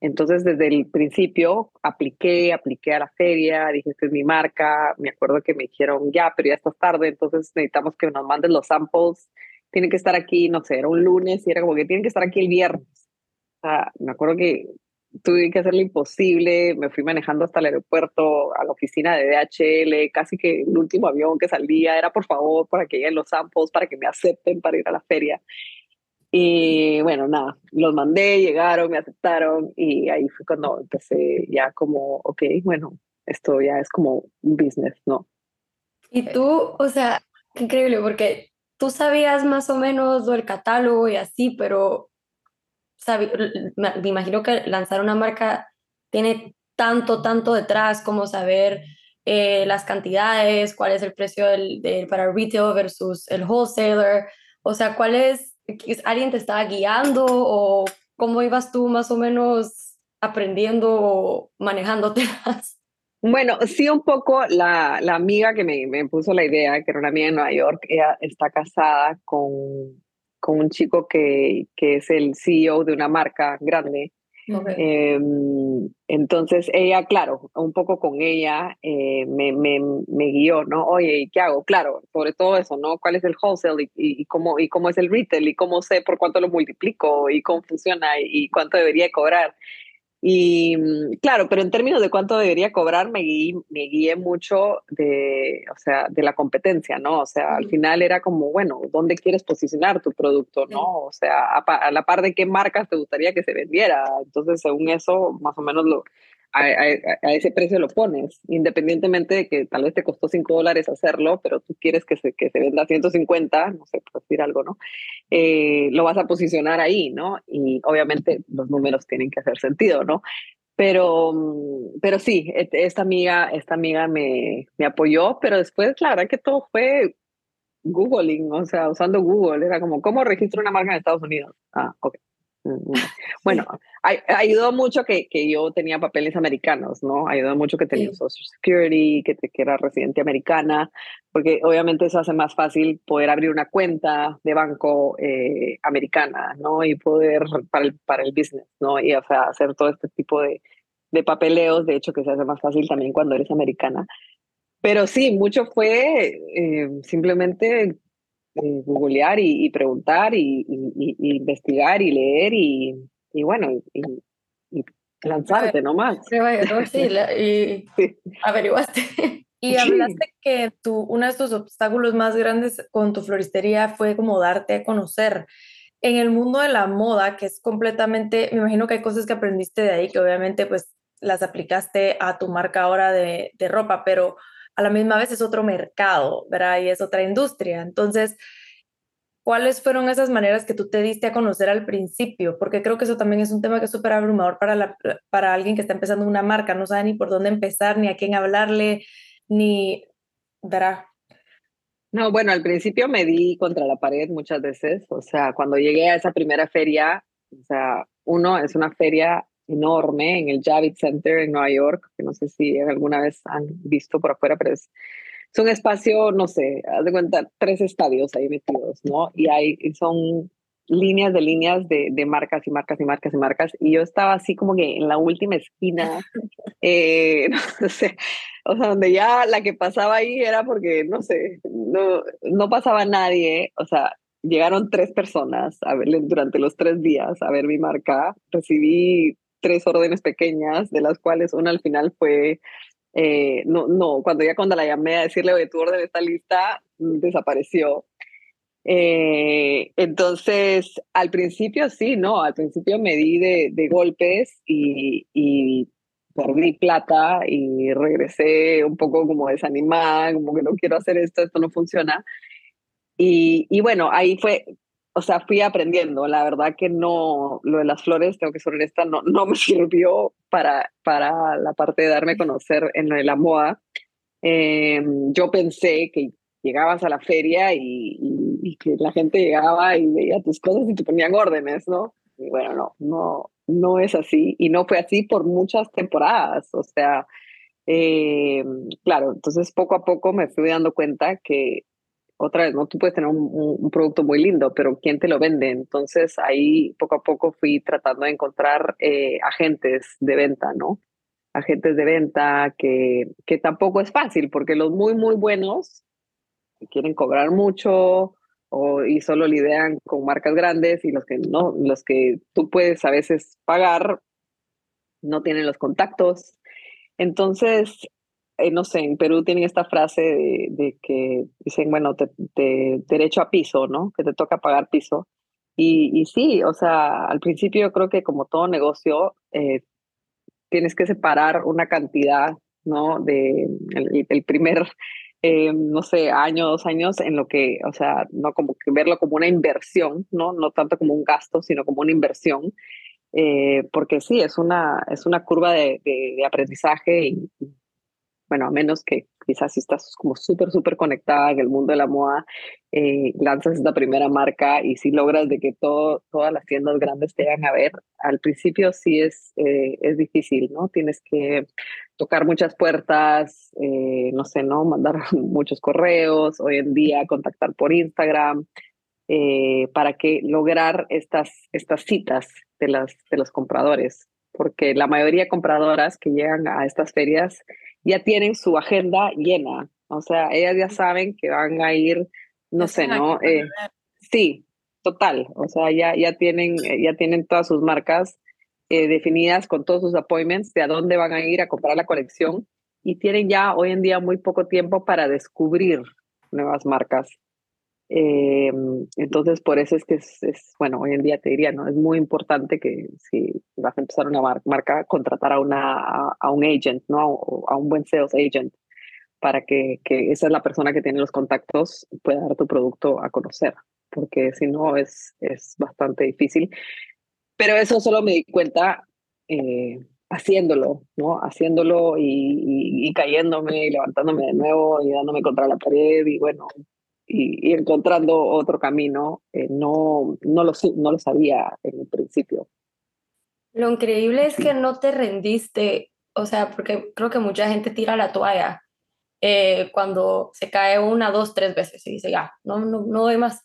Entonces, desde el principio apliqué, apliqué a la feria, dije, esta es mi marca. Me acuerdo que me dijeron, ya, pero ya estás tarde, entonces necesitamos que nos mandes los samples. Tienen que estar aquí, no sé, era un lunes y era como que tienen que estar aquí el viernes. O sea, me acuerdo que tuve que hacer lo imposible, me fui manejando hasta el aeropuerto, a la oficina de DHL, casi que el último avión que salía era por favor para que lleguen los samples, para que me acepten para ir a la feria. Y bueno, nada, los mandé, llegaron, me aceptaron y ahí fue cuando empecé ya como, ok, bueno, esto ya es como un business, ¿no? Y tú, o sea, qué increíble, porque tú sabías más o menos del catálogo y así, pero me imagino que lanzar una marca tiene tanto, tanto detrás como saber eh, las cantidades, cuál es el precio del, para retail versus el wholesaler, o sea, cuál es, alguien te estaba guiando o cómo ibas tú más o menos aprendiendo o manejándote Bueno, sí, un poco la, la amiga que me, me, puso la idea, que era una amiga en Nueva York, ella está casada con con un chico que, que es el CEO de una marca grande. Em, entonces ella, claro, un poco con ella eh, me, me, me, guió, ¿no? Oye, ¿qué hago? Claro, sobre todo eso, ¿no? ¿Cuál es el wholesale y, y, cómo, y cómo es el retail y cómo sé por cuánto lo multiplico y cómo funciona y, y cuánto debería cobrar? Y mm, claro, pero en términos de cuánto debería cobrar, me guié, me guié mucho de, o sea, de la competencia, ¿no? O sea, al final era como, bueno, ¿dónde quieres posicionar tu producto, no? O sea, a, la par de qué marcas te gustaría que se vendiera. Entonces, según eso, más o menos lo, a, a, ese precio lo pones, independientemente de que tal vez te costó 5 dólares hacerlo, pero tú quieres que se, que se venda 150, no sé, por decir algo, ¿no? eh, lo vas a posicionar ahí, ¿no? Y obviamente los números tienen que hacer sentido, ¿no? Pero, pero sí, e, esta amiga, esta amiga me, me apoyó, pero después, la verdad que todo fue Googling, o sea, usando Google, era como, ¿cómo registro una marca en Estados Unidos? Ah, ok. Bueno, ayudó mucho que, que, yo tenía papeles americanos, ¿no? Ayudó mucho que tenía Social Security, que, que era residente americana, porque obviamente eso hace más fácil poder abrir una cuenta de banco eh, americana, ¿no? Y poder para el, para el business, ¿no? Y o sea, hacer todo este tipo de, de papeleos, de hecho que se hace más fácil también cuando eres americana. Pero sí, mucho fue eh, simplemente eh, googlear y, preguntar y, investigar y leer y, y bueno, y, lanzarte nomás. Sí, y averiguaste. Y hablaste que tu, uno de tus obstáculos más grandes con tu floristería fue como darte a conocer. En el mundo de la moda, que es completamente, me imagino que hay cosas que aprendiste de ahí que obviamente pues las aplicaste a tu marca ahora de, de ropa, pero a la misma vez es otro mercado, ¿verdad? Y es otra industria. Entonces, ¿cuáles fueron esas maneras que tú te diste a conocer al principio? Porque creo que eso también es un tema que es súper abrumador para, para alguien que está empezando una marca, no sabe ni por dónde empezar, ni a quién hablarle, ni, ¿verdad? No, bueno, al principio me di contra la pared muchas veces, o sea, cuando llegué a esa primera feria, o sea, uno es una feria enorme en el Javits Center en Nueva York, que no sé si alguna vez han visto por afuera, pero es, un espacio, no sé, haz de cuenta, tres estadios ahí metidos, ¿no? Y hay, son líneas de líneas de, de, marcas y marcas y marcas y marcas. Y yo estaba así como que en la última esquina, eh, no sé, o sea, donde ya la que pasaba ahí era porque, no sé, no, no pasaba nadie, o sea, llegaron tres personas a ver, durante los tres días a ver mi marca, recibí tres órdenes pequeñas, de las cuales una al final fue, eh, no, no, cuando ya cuando la llamé a decirle, oye, tu orden está lista, mm, desapareció. Eh, entonces, al principio sí, ¿no? Al principio me di de, de golpes y, y, perdí plata y regresé un poco como desanimada, como que no quiero hacer esto, esto no funciona. Y, y bueno, ahí fue, o sea, fui aprendiendo. La verdad que no, lo de las flores, tengo que ser honesta, no, no me sirvió para, para la parte de darme a conocer en la moda. Em, yo pensé que llegabas a la feria y, y, que la gente llegaba y veía tus cosas y te ponían órdenes, ¿no? Y bueno, no, no, no es así. Y no fue así por muchas temporadas. O sea, eh, claro, entonces poco a poco me fui dando cuenta que otra vez, ¿no? Tú puedes tener un, producto muy lindo, pero ¿quién te lo vende? Entonces ahí poco a poco fui tratando de encontrar eh, agentes de venta, ¿no? Agentes de venta que, que tampoco es fácil, porque los muy, muy buenos quieren cobrar mucho o, y solo lidian con marcas grandes y los que no, los que tú puedes a veces pagar no tienen los contactos. Entonces, eh, no sé, en Perú tienen esta frase de, que dicen, bueno, te, derecho a piso, ¿no? Que te toca pagar piso. Y, y, sí, o sea, al principio yo creo que como todo negocio, eh, tienes que separar una cantidad, ¿no? De el, primer, eh, no sé, año, dos años en lo que, o sea, no como que verlo como una inversión, ¿no? No tanto como un gasto, sino como una inversión. porque sí, es una, es una curva de, de, de aprendizaje y, bueno, a menos que quizás si estás como súper, súper conectada en el mundo de la moda, eh, lanzas esta primera marca y si logras de que todo, todas las tiendas grandes te vayan a ver, al principio sí es, eh, es difícil, ¿no? Tienes que tocar muchas puertas, eh, no sé, ¿no? Mandar muchos correos, hoy en día contactar por Instagram, para que lograr estas, estas citas de, las, de los compradores, porque la mayoría de compradoras que llegan a estas ferias, ya tienen su agenda llena. O sea, ellas ya saben que van a ir, no sé, ¿no? Eh, sí, total. O sea, ya, ya, tienen, eh, ya tienen todas sus marcas eh, definidas con todos sus appointments de a dónde van a ir a comprar la colección y tienen ya hoy en día muy poco tiempo para descubrir nuevas marcas. Eh, entonces, por eso es que es, bueno, hoy en día te diría, ¿no? Es muy importante que si vas a empezar una marca, contratar a, una, a, un agent, ¿no? A, un buen sales agent, para que, que esa es la persona que tiene los contactos pueda dar tu producto a conocer. porque si no es, es bastante difícil. Pero eso solo me di cuenta eh, haciéndolo, ¿no? Haciéndolo y, y, cayéndome y levantándome de nuevo y dándome contra la pared y bueno, y, encontrando otro camino. Eh, no, no, lo, no lo sabía en el principio. Lo increíble es que no te rendiste, o sea, porque creo que mucha gente tira la toalla eh, cuando se cae una, dos, tres veces y dice, ya, no, no, no doy más.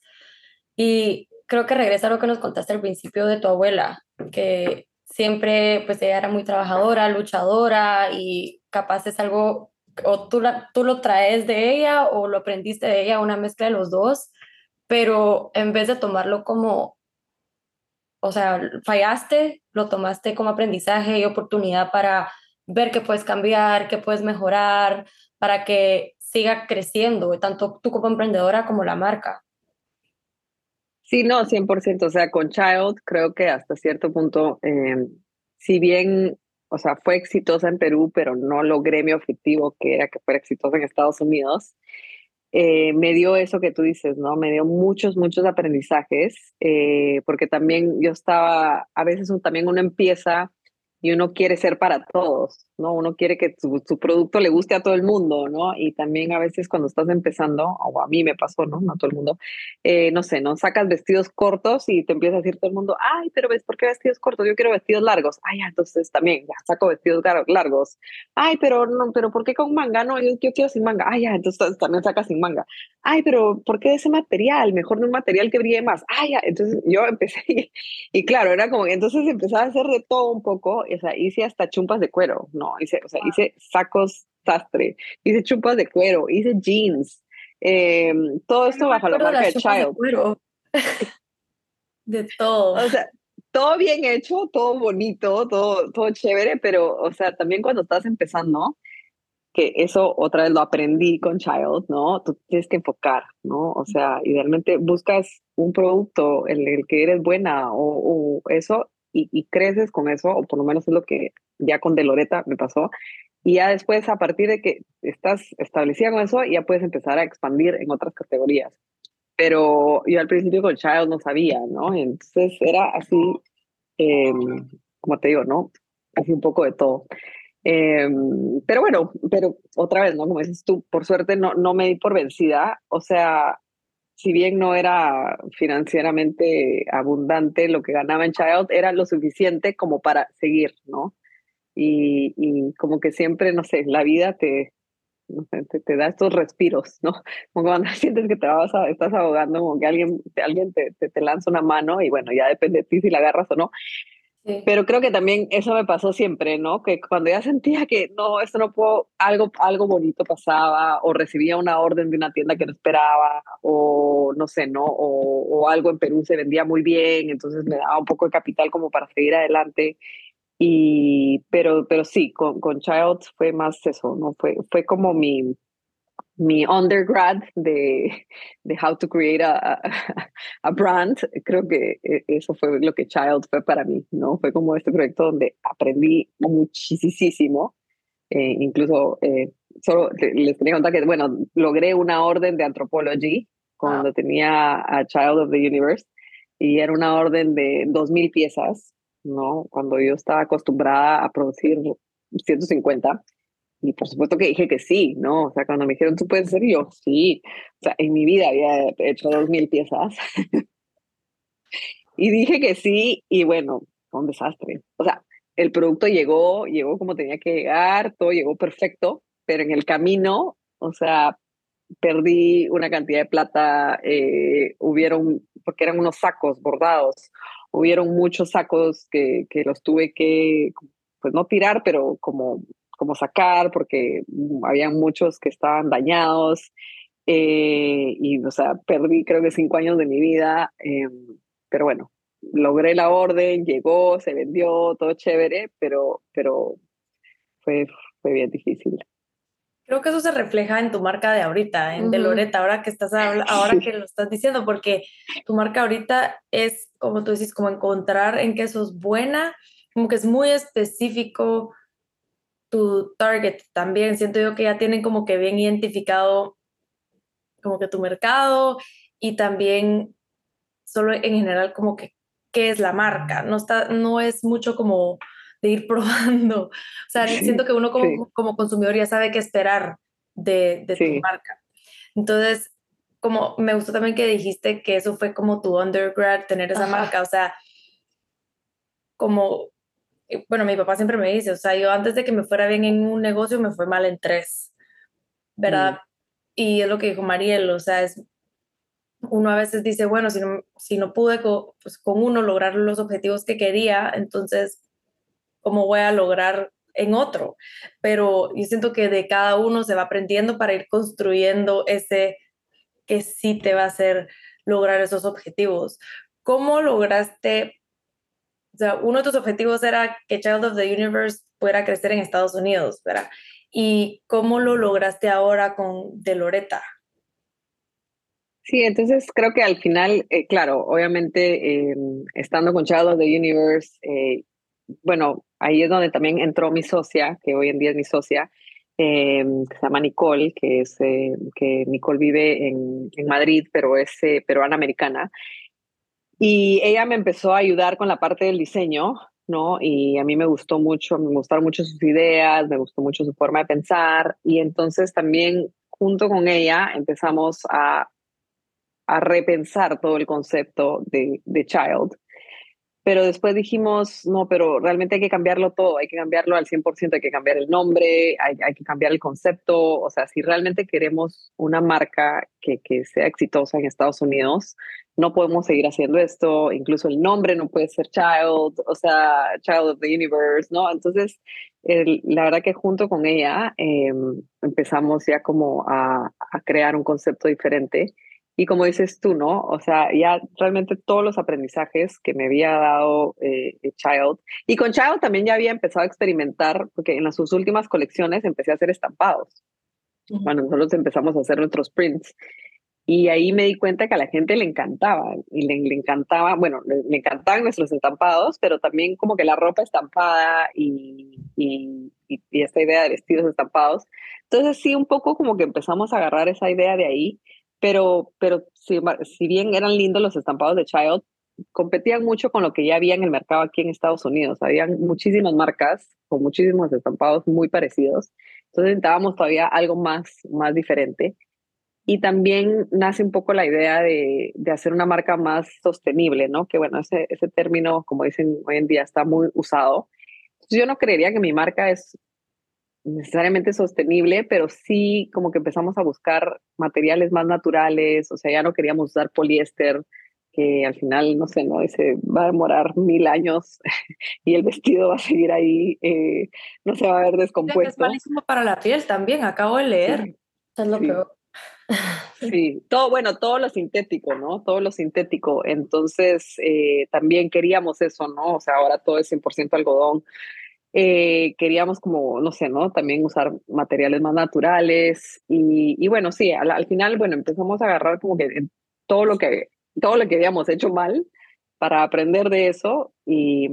Y creo que regresa a lo que nos contaste al principio de tu abuela, que siempre, pues ella era muy trabajadora, luchadora y capaz es algo, o tú, tú lo traes de ella o lo aprendiste de ella, una mezcla de los dos, pero en vez de tomarlo como o sea, fallaste, lo tomaste como aprendizaje y oportunidad para ver qué puedes cambiar, qué puedes mejorar, para que siga creciendo, tanto tú como emprendedora como la marca. Sí, no, 100%. O sea, con Child creo que hasta cierto punto, eh, si bien, o sea, fue exitosa en Perú, pero no logré mi objetivo, que era que fuera exitosa en Estados Unidos, eh, me dio eso que tú dices, ¿no? Me dio muchos, muchos aprendizajes, eh, porque también yo estaba, a veces también uno empieza y uno quiere ser para todos, ¿no? Uno quiere que su, producto le guste a todo el mundo, ¿no? Y también a veces cuando estás empezando, o a mí me pasó, ¿no? No a todo el mundo, eh, no sé, ¿no? Sacas vestidos cortos y te empieza a decir todo el mundo, ay, pero ves, ¿por qué vestidos cortos? Yo quiero vestidos largos. Ay, entonces también, ya, saco vestidos largos. Ay, pero no, pero ¿por qué con manga? No, yo, quiero sin manga. Ay, ya, entonces también sacas sin manga. Ay, pero ¿por qué ese material? Mejor de un material que brille más. Ay, ya, entonces yo empecé y, y claro, era como, entonces empezaba a hacer de todo un poco, o sea, hice hasta chumpas de cuero, ¿no? Hice, o sea, hice sacos sastre, hice chumpas de cuero, hice jeans, em, todo esto bajo la marca de Child. De, todo. O sea, todo bien hecho, todo bonito, todo, todo chévere, pero, o sea, también cuando estás empezando, que eso otra vez lo aprendí con Child, ¿no? Tú tienes que enfocar, ¿no? O sea, idealmente buscas un producto en el que eres buena o, o eso y, y, creces con eso, o por lo menos es lo que ya con Deloreta me pasó, y ya después, a partir de que estás establecida con eso, ya puedes empezar a expandir en otras categorías. Pero yo al principio con Child no sabía, ¿no? Entonces era así, em, como te digo, ¿no? Así un poco de todo. Em, pero bueno, pero otra vez, ¿no? Como dices tú, por suerte no, no me di por vencida. O sea, si bien no era financieramente abundante lo que ganaba en Child, era lo suficiente como para seguir, ¿no? y, y como que siempre, no sé, la vida te, te, te, da estos respiros, ¿no? Como cuando sientes que te vas a, estás ahogando, como que alguien, alguien te, te, te, lanza una mano y bueno, ya depende de ti si la agarras o no. Sí. Pero creo que también eso me pasó siempre, ¿no? Que cuando ya sentía que no, esto no puedo, algo, algo bonito pasaba, o recibía una orden de una tienda que no esperaba, o no sé, ¿no? O, o algo en Perú se vendía muy bien, entonces me daba un poco de capital como para seguir adelante. Y, pero, pero sí, con, con Child fue más eso, ¿no? Fue, fue como mi, mi undergrad de, de how to create a, a, brand. Creo que e, eso fue lo que Child fue para mí, ¿no? Fue como este proyecto donde aprendí muchísimo. Eh, incluso, eh, solo les tenía que contar que, bueno, logré una orden de anthropology cuando ah. tenía a Child of the Universe y era una orden de 2.000 piezas ¿no? Cuando yo estaba acostumbrada a producir 150. Y por supuesto que dije que sí, ¿no? O sea, cuando me dijeron, ¿tú puedes ser yo? Sí. O sea, en mi vida había hecho dos mil piezas. y dije que sí, y bueno, fue un desastre. O sea, el producto llegó, llegó como tenía que llegar, todo llegó perfecto, pero en el camino, o sea, perdí una cantidad de plata, eh, hubieron, porque eran unos sacos bordados, hubieron muchos sacos que, que los tuve que, pues no tirar, pero como, como sacar, porque había muchos que estaban dañados. Eh, y, o sea, perdí creo que cinco años de mi vida, eh, pero bueno, logré la orden, llegó, se vendió, todo chévere, pero, pero fue, fue bien difícil. Creo que eso se refleja en tu marca de ahorita, en uh -huh. de Loreta, ahora que estás ahora que lo estás diciendo, porque tu marca ahorita es, como tú dices, como encontrar en qué sos buena, como que es muy específico tu target también. Siento yo que ya tienen como que bien identificado como que tu mercado y también solo en general como que qué es la marca, no, está, no es mucho como de ir probando, o sea, siento que uno como, como consumidor ya sabe qué esperar de, de tu marca. Entonces, como me gustó también que dijiste que eso fue como tu undergrad, tener esa marca, o sea, como, bueno, mi papá siempre me dice, o sea, yo antes de que me fuera bien en un negocio, me fue mal en tres, ¿verdad? Mm. Y es lo que dijo Mariel, o sea, es, uno a veces dice, bueno, si no, si no pude con, pues, con uno lograr los objetivos que quería, entonces, ¿cómo voy a lograr en otro? Pero yo siento que de cada uno se va aprendiendo para ir construyendo ese que sí te va a hacer lograr esos objetivos. ¿Cómo lograste? O sea, uno de tus objetivos era que Child of the Universe pudiera crecer en Estados Unidos, ¿verdad? ¿Y cómo lo lograste ahora con De Loreta? Sí, entonces creo que al final, eh, claro, obviamente em, estando con Child of the Universe, eh, bueno, ahí es donde también entró mi socia, que hoy en día es mi socia, Em, que se llama Nicole, que es eh, que Nicole vive en, en Madrid, pero es eh, peruana americana. Y ella me empezó a ayudar con la parte del diseño, ¿no? Y a mí me gustó mucho, me gustaron mucho sus ideas, me gustó mucho su forma de pensar. Y entonces también junto con ella empezamos a, a repensar todo el concepto de, de Child pero después dijimos, no, pero realmente hay que cambiarlo todo, hay que cambiarlo al 100%, hay que cambiar el nombre, hay, hay que cambiar el concepto, o sea, si realmente queremos una marca que, que, sea exitosa en Estados Unidos, no podemos seguir haciendo esto, incluso el nombre no puede ser Child, o sea, Child of the Universe, ¿no? Entonces, la verdad que junto con ella em, empezamos ya como a, a crear un concepto diferente y como dices tú, ¿no? O sea, ya realmente todos los aprendizajes que me había dado eh, Child, y con Child también ya había empezado a experimentar, porque en las, sus últimas colecciones empecé a hacer estampados. Cuando nosotros empezamos a hacer nuestros prints. Y ahí me di cuenta que a la gente le encantaba, y le, le encantaba, bueno, le, encantaban nuestros estampados, pero también como que la ropa estampada y, y, y esta idea de vestidos estampados. Entonces sí, un poco como que empezamos a agarrar esa idea de ahí pero, pero si, si bien eran lindos los estampados de Child, competían mucho con lo que ya había en el mercado aquí en Estados Unidos. Habían muchísimas marcas con muchísimos estampados muy parecidos. Entonces necesitábamos todavía algo más, más diferente. Y también nace un poco la idea de, de, hacer una marca más sostenible, ¿no? Que bueno, ese, ese término, como dicen hoy en día, está muy usado. Entonces, yo no creería que mi marca es necesariamente sostenible, pero sí como que empezamos a buscar materiales más naturales, o sea, ya no queríamos usar poliéster, que al final, no sé, no ese va a demorar mil años y el vestido va a seguir ahí, eh, no se va a ver descompuesto. Es malísimo para la piel también, acabo de leer. Sí, lo sí. todo, bueno, todo lo sintético, ¿no? Todo lo sintético. Entonces, eh, también queríamos eso, ¿no? O sea, ahora todo es 100% algodón. Eh, queríamos como, no sé, ¿no? También usar materiales más naturales y, y bueno, sí, al, al, final, bueno, empezamos a agarrar como que todo lo que, todo lo que habíamos hecho mal para aprender de eso y,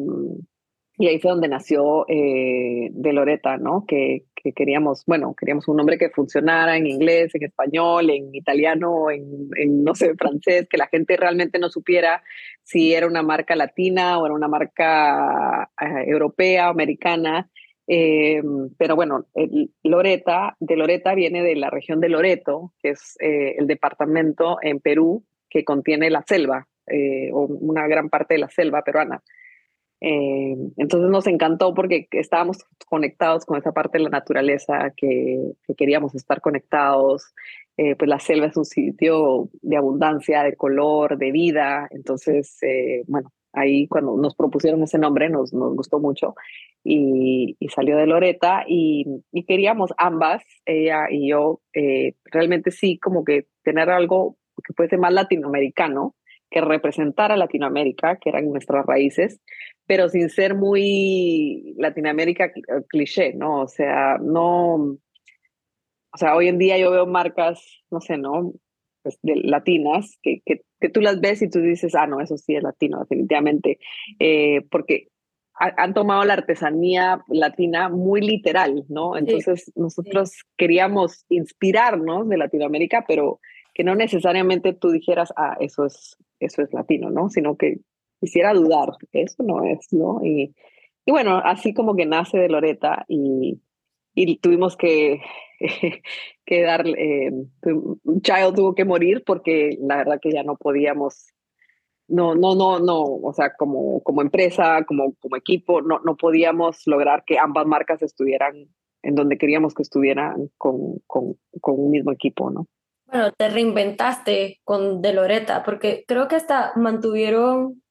y ahí fue donde nació eh, De Loreta, ¿no? Que, que, queríamos, bueno, queríamos un nombre que funcionara en inglés, en español, en italiano, en, en, no sé, francés, que la gente realmente no supiera si era una marca latina o era una marca eh, europea americana. Eh, pero bueno, el Loreta, de Loreta viene de la región de Loreto, que es eh, el departamento en Perú que contiene la selva, eh, o una gran parte de la selva peruana. Eh, entonces nos encantó porque estábamos conectados con esa parte de la naturaleza que, que queríamos estar conectados. Eh, pues la selva es un sitio de abundancia, de color, de vida. Entonces, eh, bueno, ahí cuando nos propusieron ese nombre nos, gustó mucho y, y salió de Loreta y, y, queríamos ambas, ella y yo, eh, realmente sí como que tener algo que fuese más latinoamericano, que representara Latinoamérica, que eran nuestras raíces, pero sin ser muy Latinoamérica eh, cliché, ¿no? O sea, no, o sea, hoy en día yo veo marcas, no sé, ¿no? Pues de, latinas, que, que, que, tú las ves y tú dices, ah, no, eso sí es latino, definitivamente, eh, porque ha, han tomado la artesanía latina muy literal, ¿no? Entonces sí, nosotros sí. queríamos inspirarnos de Latinoamérica, pero que no necesariamente tú dijeras, ah, eso es, eso es latino, ¿no? Sino que quisiera dudar, eso no es, ¿no? Y, y bueno, así como que nace de Loreta y, y tuvimos que, que dar, eh, un child tuvo que morir porque la verdad que ya no podíamos, no, no, no, no, o sea, como, como empresa, como, como equipo, no, no podíamos lograr que ambas marcas estuvieran en donde queríamos que estuvieran con, con, con un mismo equipo, ¿no? Bueno, te reinventaste con De Loreta, porque creo que hasta mantuvieron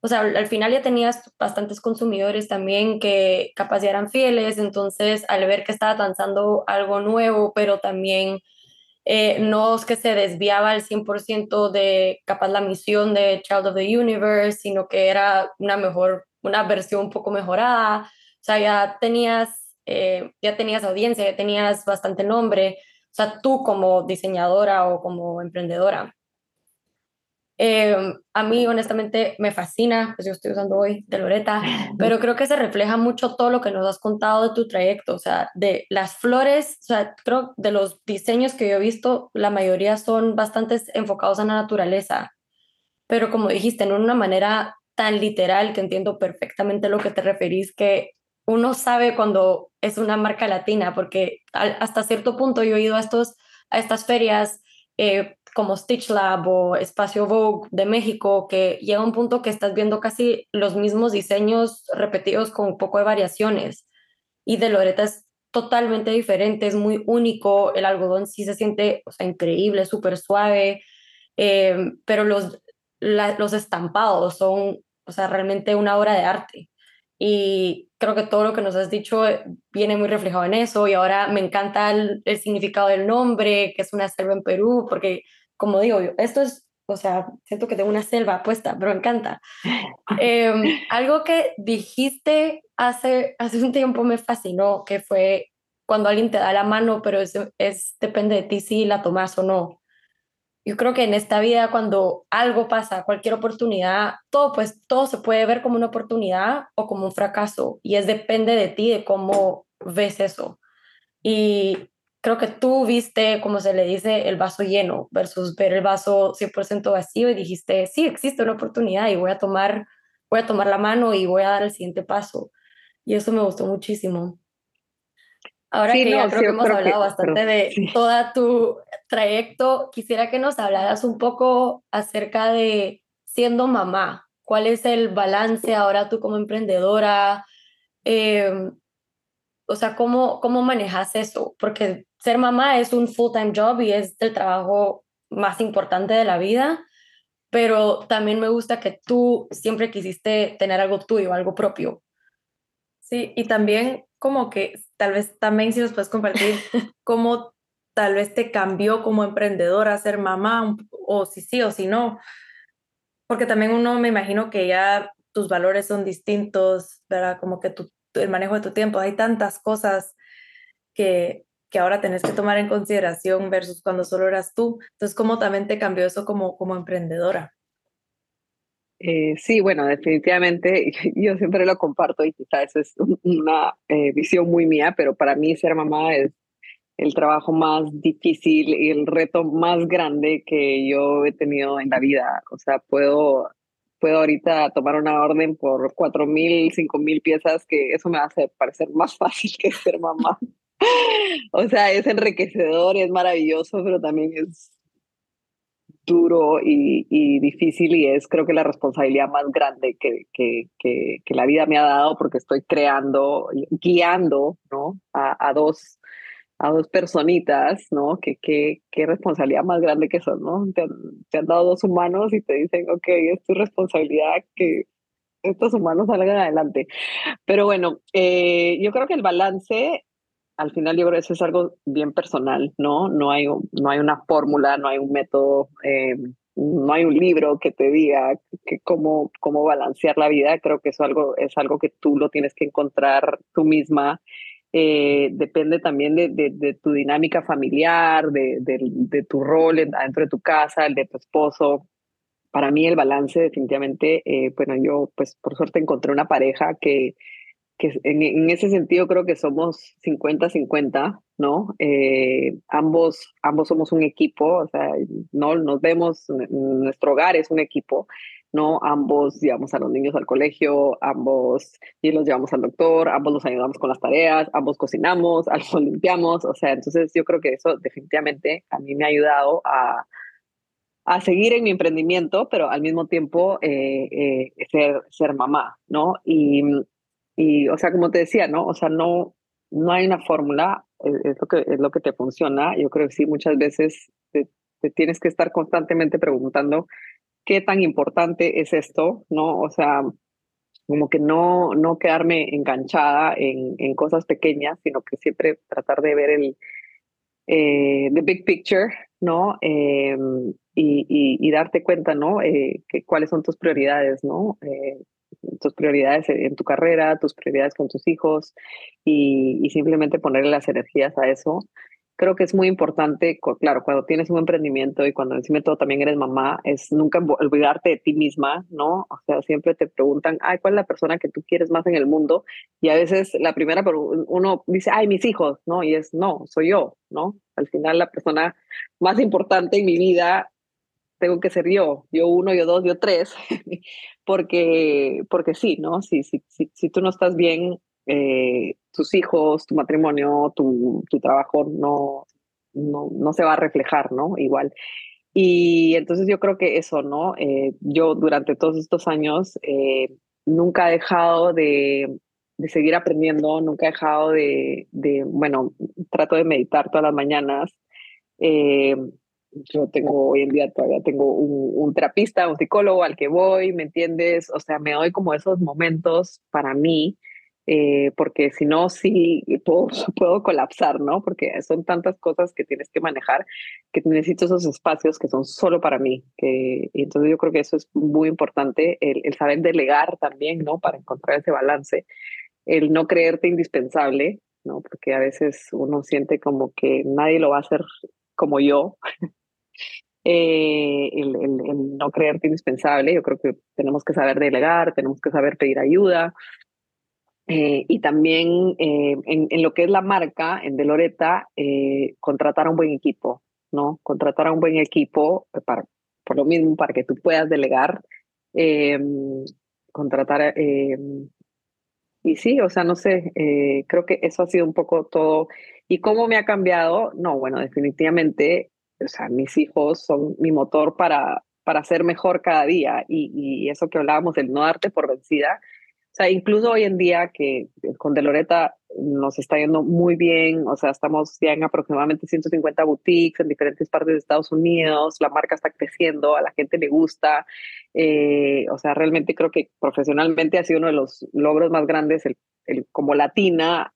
o sea, al final ya tenías bastantes consumidores también que capaz ya eran fieles, entonces al ver que estaba lanzando algo nuevo, pero también eh, no es que se desviaba al 100% de capaz la misión de Child of the Universe, sino que era una mejor, una versión un poco mejorada, o sea, ya tenías, eh, ya tenías audiencia, ya tenías bastante nombre, o sea, tú como diseñadora o como emprendedora. Em, a mí, honestamente, me fascina, pues yo estoy usando hoy de Loreta, pero creo que se refleja mucho todo lo que nos has contado de tu trayecto, o sea, de las flores, o sea, creo de los diseños que yo he visto, la mayoría son bastante enfocados a la naturaleza, pero como dijiste, no en una manera tan literal que entiendo perfectamente lo que te referís, que uno sabe cuando es una marca latina, porque hasta cierto punto yo he ido a, estos, a estas ferias eh, como Stitch Lab o Espacio Vogue de México, que llega un punto que estás viendo casi los mismos diseños repetidos con un poco de variaciones. Y de Loreta es totalmente diferente, es muy único, el algodón sí se siente increíble, súper suave, eh, pero los, los estampados son o sea, realmente una obra de arte. Y creo que todo lo que nos has dicho viene muy reflejado en eso. Y ahora me encanta el, el significado del nombre, que es una selva en Perú, porque como digo yo, esto es, o sea, siento que tengo una selva puesta, pero me encanta. Em, algo que dijiste hace, hace un tiempo me fascinó, que fue cuando alguien te da la mano, pero es, es depende de ti si la tomas o no. Yo creo que en esta vida cuando algo pasa, cualquier oportunidad, todo pues todo se puede ver como una oportunidad o como un fracaso y es depende de ti de cómo ves eso. Y creo que tú viste, como se le dice, el vaso lleno versus ver el vaso 100% vacío y dijiste, sí, existe una oportunidad y voy a tomar, voy a tomar la mano y voy a dar el siguiente paso. Y eso me gustó muchísimo. Ahora que ya creo que hemos hablado bastante de todo tu trayecto, quisiera que nos hablaras un poco acerca de siendo mamá. ¿Cuál es el balance ahora tú como emprendedora? Eh, o sea, ¿cómo, ¿cómo manejas eso? Porque ser mamá es un full-time job y es el trabajo más importante de la vida, pero también me gusta que tú siempre quisiste tener algo tuyo, algo propio. Sí, y también como que tal vez también si nos puedes compartir cómo tal vez te cambió como emprendedora ser mamá o si sí o si no, porque también uno me imagino que ya tus valores son distintos, ¿verdad? Como que tu, el manejo de tu tiempo, hay tantas cosas que, que ahora tenés que tomar en consideración versus cuando solo eras tú. Entonces, ¿cómo también te cambió eso como, como emprendedora? Eh, sí, bueno, definitivamente yo siempre lo comparto y quizás es una eh, visión muy mía, pero para mí ser mamá es el trabajo más difícil y el reto más grande que yo he tenido en la vida. O sea, puedo, puedo ahorita tomar una orden por cuatro mil, cinco mil piezas, que eso me hace parecer más fácil que ser mamá. o sea, es enriquecedor, es maravilloso, pero también es duro y, y, difícil y es creo que la responsabilidad más grande que, que, que, que, la vida me ha dado porque estoy creando, guiando ¿no? a, a dos a dos personitas, ¿no? ¿Qué, qué, responsabilidad más grande que son, ¿no? Te te han, dado dos humanos y te dicen, ok, es tu responsabilidad que estos humanos salgan adelante. Pero bueno, eh, yo creo que el balance al final yo creo que eso es algo bien personal, ¿no? No hay, no hay una fórmula, no hay un método, eh, no hay un libro que te diga que cómo, cómo balancear la vida. Creo que eso algo, es algo que tú lo tienes que encontrar tú misma. Eh, depende también de, de, tu dinámica familiar, de, de, tu rol dentro de tu casa, el de tu esposo. Para mí el balance definitivamente, eh, bueno, yo pues por suerte encontré una pareja que, que en, ese sentido creo que somos 50-50, ¿no? Eh, ambos, ambos somos un equipo, o sea, no nos vemos, nuestro hogar es un equipo, ¿no? Ambos llevamos a los niños al colegio, ambos y los llevamos al doctor, ambos los ayudamos con las tareas, ambos cocinamos, ambos limpiamos, o sea, entonces yo creo que eso definitivamente a mí me ha ayudado a, a seguir en mi emprendimiento, pero al mismo tiempo eh, eh, ser, ser mamá, ¿no? Y, y, o sea, como te decía, ¿no? O sea, no, no hay una fórmula, es, lo que, es lo que te funciona. Yo creo que sí, muchas veces te, tienes que estar constantemente preguntando qué tan importante es esto, ¿no? O sea, como que no, no quedarme enganchada en, en cosas pequeñas, sino que siempre tratar de ver el eh, the big picture, ¿no? Em, y, darte cuenta, ¿no? Eh, cuáles son tus prioridades, ¿no? Tus prioridades en tu carrera, tus prioridades con tus hijos y, y simplemente ponerle las energías a eso creo que es muy importante, claro, cuando tienes un emprendimiento y cuando encima de todo también eres mamá, es nunca olvidarte de ti misma, ¿no? O sea, siempre te preguntan, ay, ¿cuál es la persona que tú quieres más en el mundo? Y a veces la primera, uno dice, ay, mis hijos, ¿no? Y es, no, soy yo, ¿no? Al final la persona más importante en mi vida tengo que ser yo, yo uno, yo dos, yo tres, porque, porque sí, ¿no? Si, si, si, si tú no estás bien eh, tus hijos, tu matrimonio, tu, tu trabajo no, no, no, se va a reflejar, ¿no? Igual. Y entonces yo creo que eso, ¿no? Eh, yo durante todos estos años eh, nunca he dejado de, de, seguir aprendiendo, nunca he dejado de, de, bueno, trato de meditar todas las mañanas. Yo tengo hoy en día todavía tengo un, un, terapista, un psicólogo al que voy, ¿me entiendes? O sea, me doy como esos momentos para mí eh, porque si no, sí puedo, puedo colapsar, ¿no? Porque son tantas cosas que tienes que manejar que necesito esos espacios que son solo para mí. Que, y entonces yo creo que eso es muy importante, el, el saber delegar también, ¿no? Para encontrar ese balance, el no creerte indispensable, ¿no? Porque a veces uno siente como que nadie lo va a hacer como yo. Eh, el, el, el, no creerte indispensable. Yo creo que tenemos que saber delegar, tenemos que saber pedir ayuda, eh, y también eh, en, en, lo que es la marca, en Deloreta, eh, contratar a un buen equipo, ¿no? Contratar a un buen equipo para, por lo mismo, para que tú puedas delegar, em, contratar, em, y sí, o sea, no sé, creo que eso ha sido un poco todo. ¿Y cómo me ha cambiado? No, bueno, definitivamente, o sea, mis hijos son mi motor para, para ser mejor cada día y, y eso que hablábamos, el no darte por vencida, sea, incluso hoy en día que con Deloreta nos está yendo muy bien, o sea, estamos ya en aproximadamente 150 boutiques en diferentes partes de Estados Unidos, la marca está creciendo, a la gente le gusta, eh, o sea, realmente creo que profesionalmente ha sido uno de los logros más grandes, el, el como latina,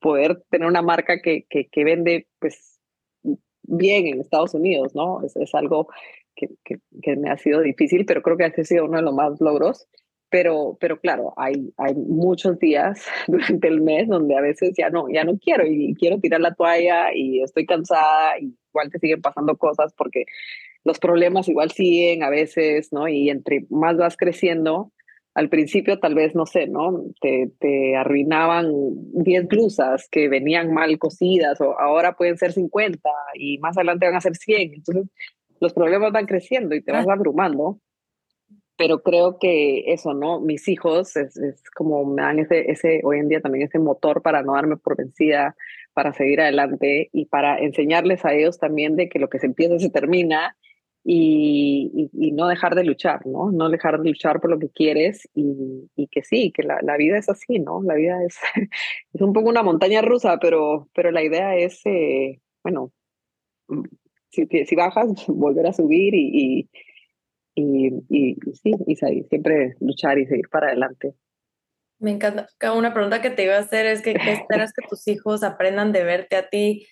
poder tener una marca que, que, que, vende pues bien en Estados Unidos, ¿no? Es, es algo que, que, me ha sido difícil, pero creo que ha sido uno de los más logros. Pero, pero claro, hay, hay muchos días durante el mes donde a veces ya no, ya no quiero y quiero tirar la toalla y estoy cansada y igual te siguen pasando cosas porque los problemas igual siguen a veces, ¿no? Y entre más vas creciendo, al principio tal vez, no sé, ¿no? Te, te arruinaban 10 blusas que venían mal cosidas o ahora pueden ser 50 y más adelante van a ser 100. Entonces, los problemas van creciendo y te vas abrumando pero creo que eso, ¿no? Mis hijos es, es, como me dan ese, ese, hoy en día también ese motor para no darme por vencida, para seguir adelante y para enseñarles a ellos también de que lo que se empieza se termina y, y, no dejar de luchar, ¿no? No dejar de luchar por lo que quieres y, y que sí, que la, la, vida es así, ¿no? La vida es, es un poco una montaña rusa, pero, pero la idea es, eh, bueno, si, si bajas, volver a subir y, y, y, sí, y siempre luchar y seguir para adelante. Me encanta. Una pregunta que te iba a hacer es que ¿qué esperas que tus hijos aprendan de verte a ti?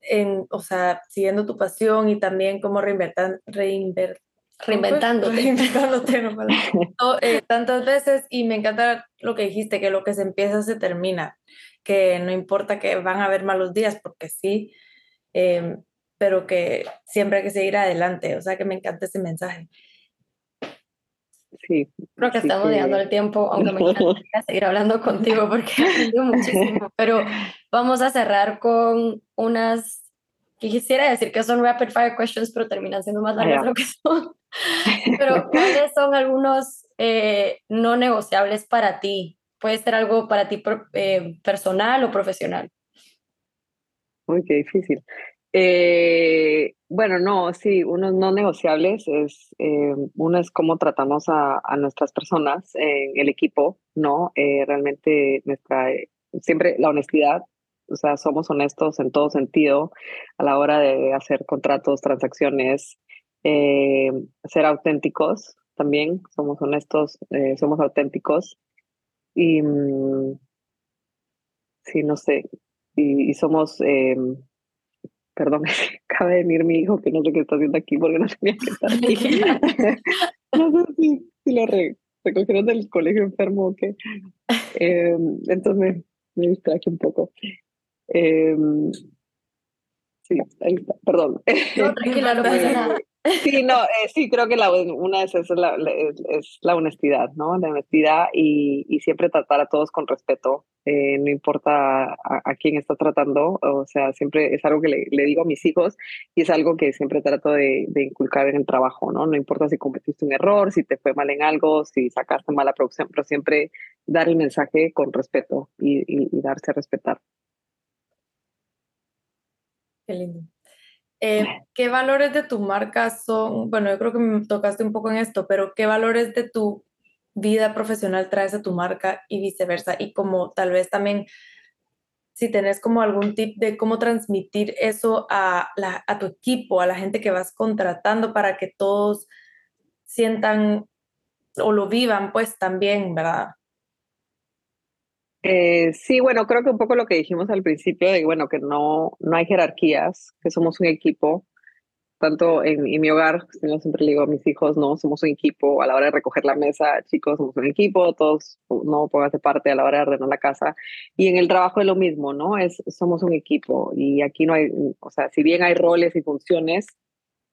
En, o sea, siguiendo tu pasión y también cómo reinventar, reinver, reinventándote. Reinventándote, no, eh, tantas veces y me encanta lo que dijiste, que lo que se empieza se termina, que no importa que van a haber malos días, porque sí, eh, pero que siempre hay que seguir adelante. O sea, que me encanta ese mensaje. Sí. Creo que estamos llegando al tiempo, aunque me encantaría seguir hablando contigo porque he muchísimo. Pero vamos a cerrar con unas que quisiera decir que son rapid fire questions, pero terminan siendo más largas de lo que son. Pero, ¿cuáles son algunos eh, no negociables para ti? Puede ser algo para ti eh, personal o profesional. Uy, qué difícil. Eh, bueno, no, sí, unos no negociables es, uno es cómo tratamos a, nuestras personas en el equipo, ¿no? realmente nuestra, siempre la honestidad o sea, somos honestos en todo sentido a la hora de hacer contratos, transacciones, eh, ser auténticos también, somos honestos, eh, somos auténticos y mm, sí, no sé, y, somos, eh, perdón, acaba de venir mi hijo que no sé qué está haciendo aquí porque no tenía que estar aquí. no sé si, lo recogieron del colegio enfermo o qué. entonces me, me distraje un poco. Em, sí, ahí está, perdón. No, tranquila, no pasa nada. Sí, no, eh, sí, creo que la, una de esas es la, es la honestidad, ¿no? La honestidad y, siempre tratar a todos con respeto, eh, no importa a, quién está tratando, o sea, siempre es algo que le, digo a mis hijos y es algo que siempre trato de, inculcar en el trabajo, ¿no? No importa si cometiste un error, si te fue mal en algo, si sacaste mala producción, pero siempre dar el mensaje con respeto y, y, y darse a respetar. Qué lindo. Eh, ¿Qué valores de tu marca son? Bueno, yo creo que me tocaste un poco en esto, pero ¿qué valores de tu vida profesional traes a tu marca y viceversa? Y como tal vez también, si tenés como algún tip de cómo transmitir eso a, la, a tu equipo, a la gente que vas contratando para que todos sientan o lo vivan, pues también, ¿verdad? Eh, sí, bueno, creo que un poco lo que dijimos al principio, de bueno, que no, no hay jerarquías, que somos un equipo, tanto en, mi hogar, siempre le digo a mis hijos, no, somos un equipo a la hora de recoger la mesa, chicos, somos un equipo, todos, no, póngase parte a la hora de ordenar la casa. Y en el trabajo es lo mismo, ¿no? Es, somos un equipo y aquí no hay, o sea, si bien hay roles y funciones,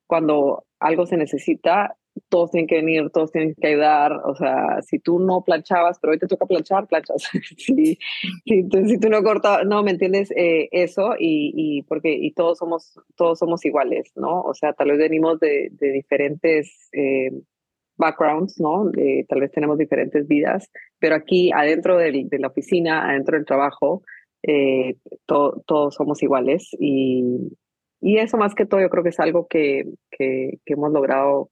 cuando algo se necesita, todos tienen que venir, todos tienen que ayudar, o sea, si tú no planchabas, pero hoy te toca planchar, planchas. si, si, si, tú no cortabas, no, ¿me entiendes? Eh, eso y, y, porque, y todos somos, todos somos iguales, ¿no? O sea, tal vez venimos de, de diferentes eh, backgrounds, ¿no? tal vez tenemos diferentes vidas, pero aquí adentro de la oficina, adentro del trabajo, eh, todos somos iguales y, y eso más que todo yo creo que es algo que, que, que hemos logrado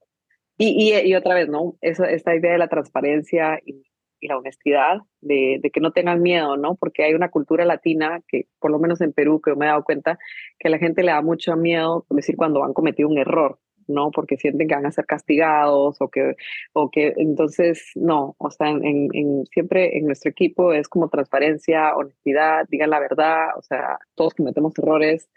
y, y, otra vez, ¿no? Eso, esta idea de la transparencia y, la honestidad, de, de, que no tengan miedo, ¿no? Porque hay una cultura latina que, por lo menos en Perú, que me he dado cuenta, que a la gente le da mucho miedo decir cuando han cometido un error, ¿no? Porque sienten que van a ser castigados o que, o que entonces, no, o sea, en, en, siempre en nuestro equipo es como transparencia, honestidad, digan la verdad, o sea, todos cometemos errores,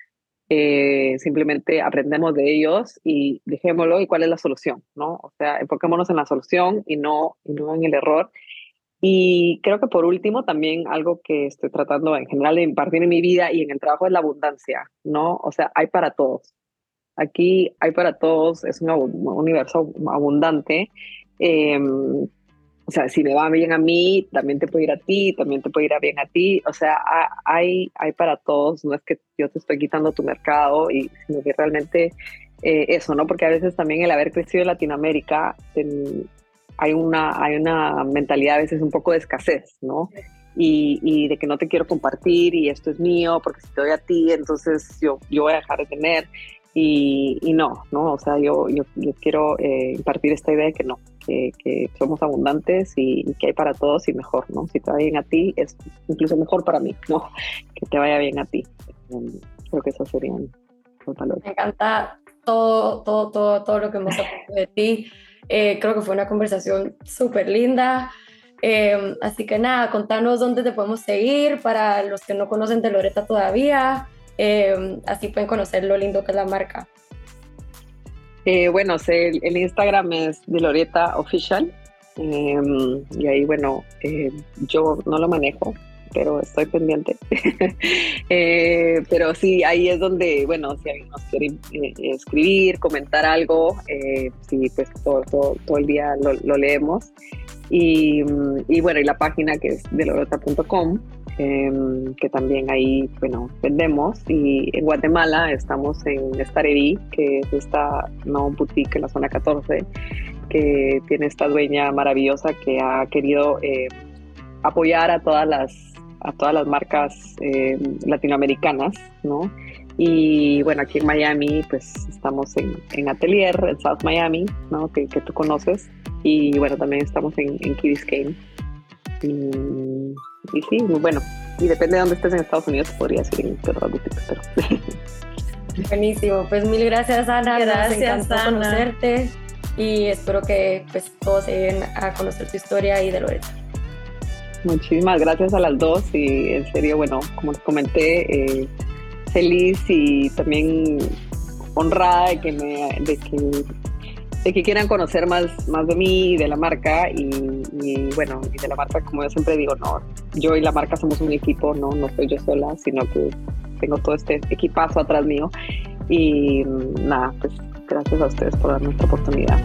eh, simplemente aprendemos de ellos y dejémoslo y cuál es la solución, ¿no? O sea, enfoquémonos en la solución y no, en el error. Y creo que por último también algo que estoy tratando en general de impartir en mi vida y en el trabajo es la abundancia, ¿no? O sea, hay para todos. Aquí hay para todos, es un universo abundante. Eh, o sea, si me va bien a mí, también te puede ir a ti, también te puede ir bien a ti. O sea, hay, hay para todos, no es que yo te estoy quitando tu mercado, y, sino que realmente eh, eso, ¿no? Porque a veces también el haber crecido en Latinoamérica, hay, una, hay una mentalidad a veces un poco de escasez, ¿no? Y, y, de que no te quiero compartir y esto es mío, porque si te doy a ti, entonces yo, yo voy a dejar de tener. Y, y no, ¿no? O sea, yo, yo, quiero eh, impartir esta idea de que no, que, que somos abundantes y, que hay para todos y mejor, ¿no? Si te va bien a ti, es incluso mejor para mí, ¿no? Que te vaya bien a ti. Em, creo que eso serían los valores. Me encanta todo, todo, todo, todo lo que hemos aprendido de ti. Eh, creo que fue una conversación súper linda. Em, así que nada, contanos dónde te podemos seguir para los que no conocen de Loreta todavía. Em, así pueden conocer lo lindo que es la marca. Eh, bueno, el, Instagram es de Loreta Official. Em, y ahí, bueno, eh, yo no lo manejo. pero estoy pendiente. Eh, pero sí, ahí es donde, bueno, si alguien nos quiere eh, escribir, comentar algo, sí, pues todo, todo, el día lo, leemos. Y, y, bueno, y la página que es delorota.com, em, que también ahí, bueno, vendemos. Y en Guatemala estamos en Stareví, que es esta no boutique en la zona 14, que tiene esta dueña maravillosa que ha querido eh, apoyar a todas las, a todas las marcas eh, latinoamericanas, ¿no? Y bueno, aquí en Miami, pues estamos en, en Atelier, en South Miami, ¿no? Que, que, tú conoces. Y bueno, también estamos en, en Key. Y, y, sí, bueno, y depende de dónde estés en Estados Unidos, podría ser en pero... Buenísimo, pues mil gracias Ana, gracias Ana. conocerte y espero que pues todos se lleguen a conocer tu historia y de Loreto. Muchísimas gracias a las dos y en serio, bueno, como les comenté, eh, feliz y también honrada de que me de que, de que quieran conocer más, más de mí y de la marca y, bueno, y de la marca como yo siempre digo, no, yo y la marca somos un equipo, no, no soy yo sola, sino que tengo todo este equipazo atrás mío y nada, pues gracias a ustedes por darme esta oportunidad.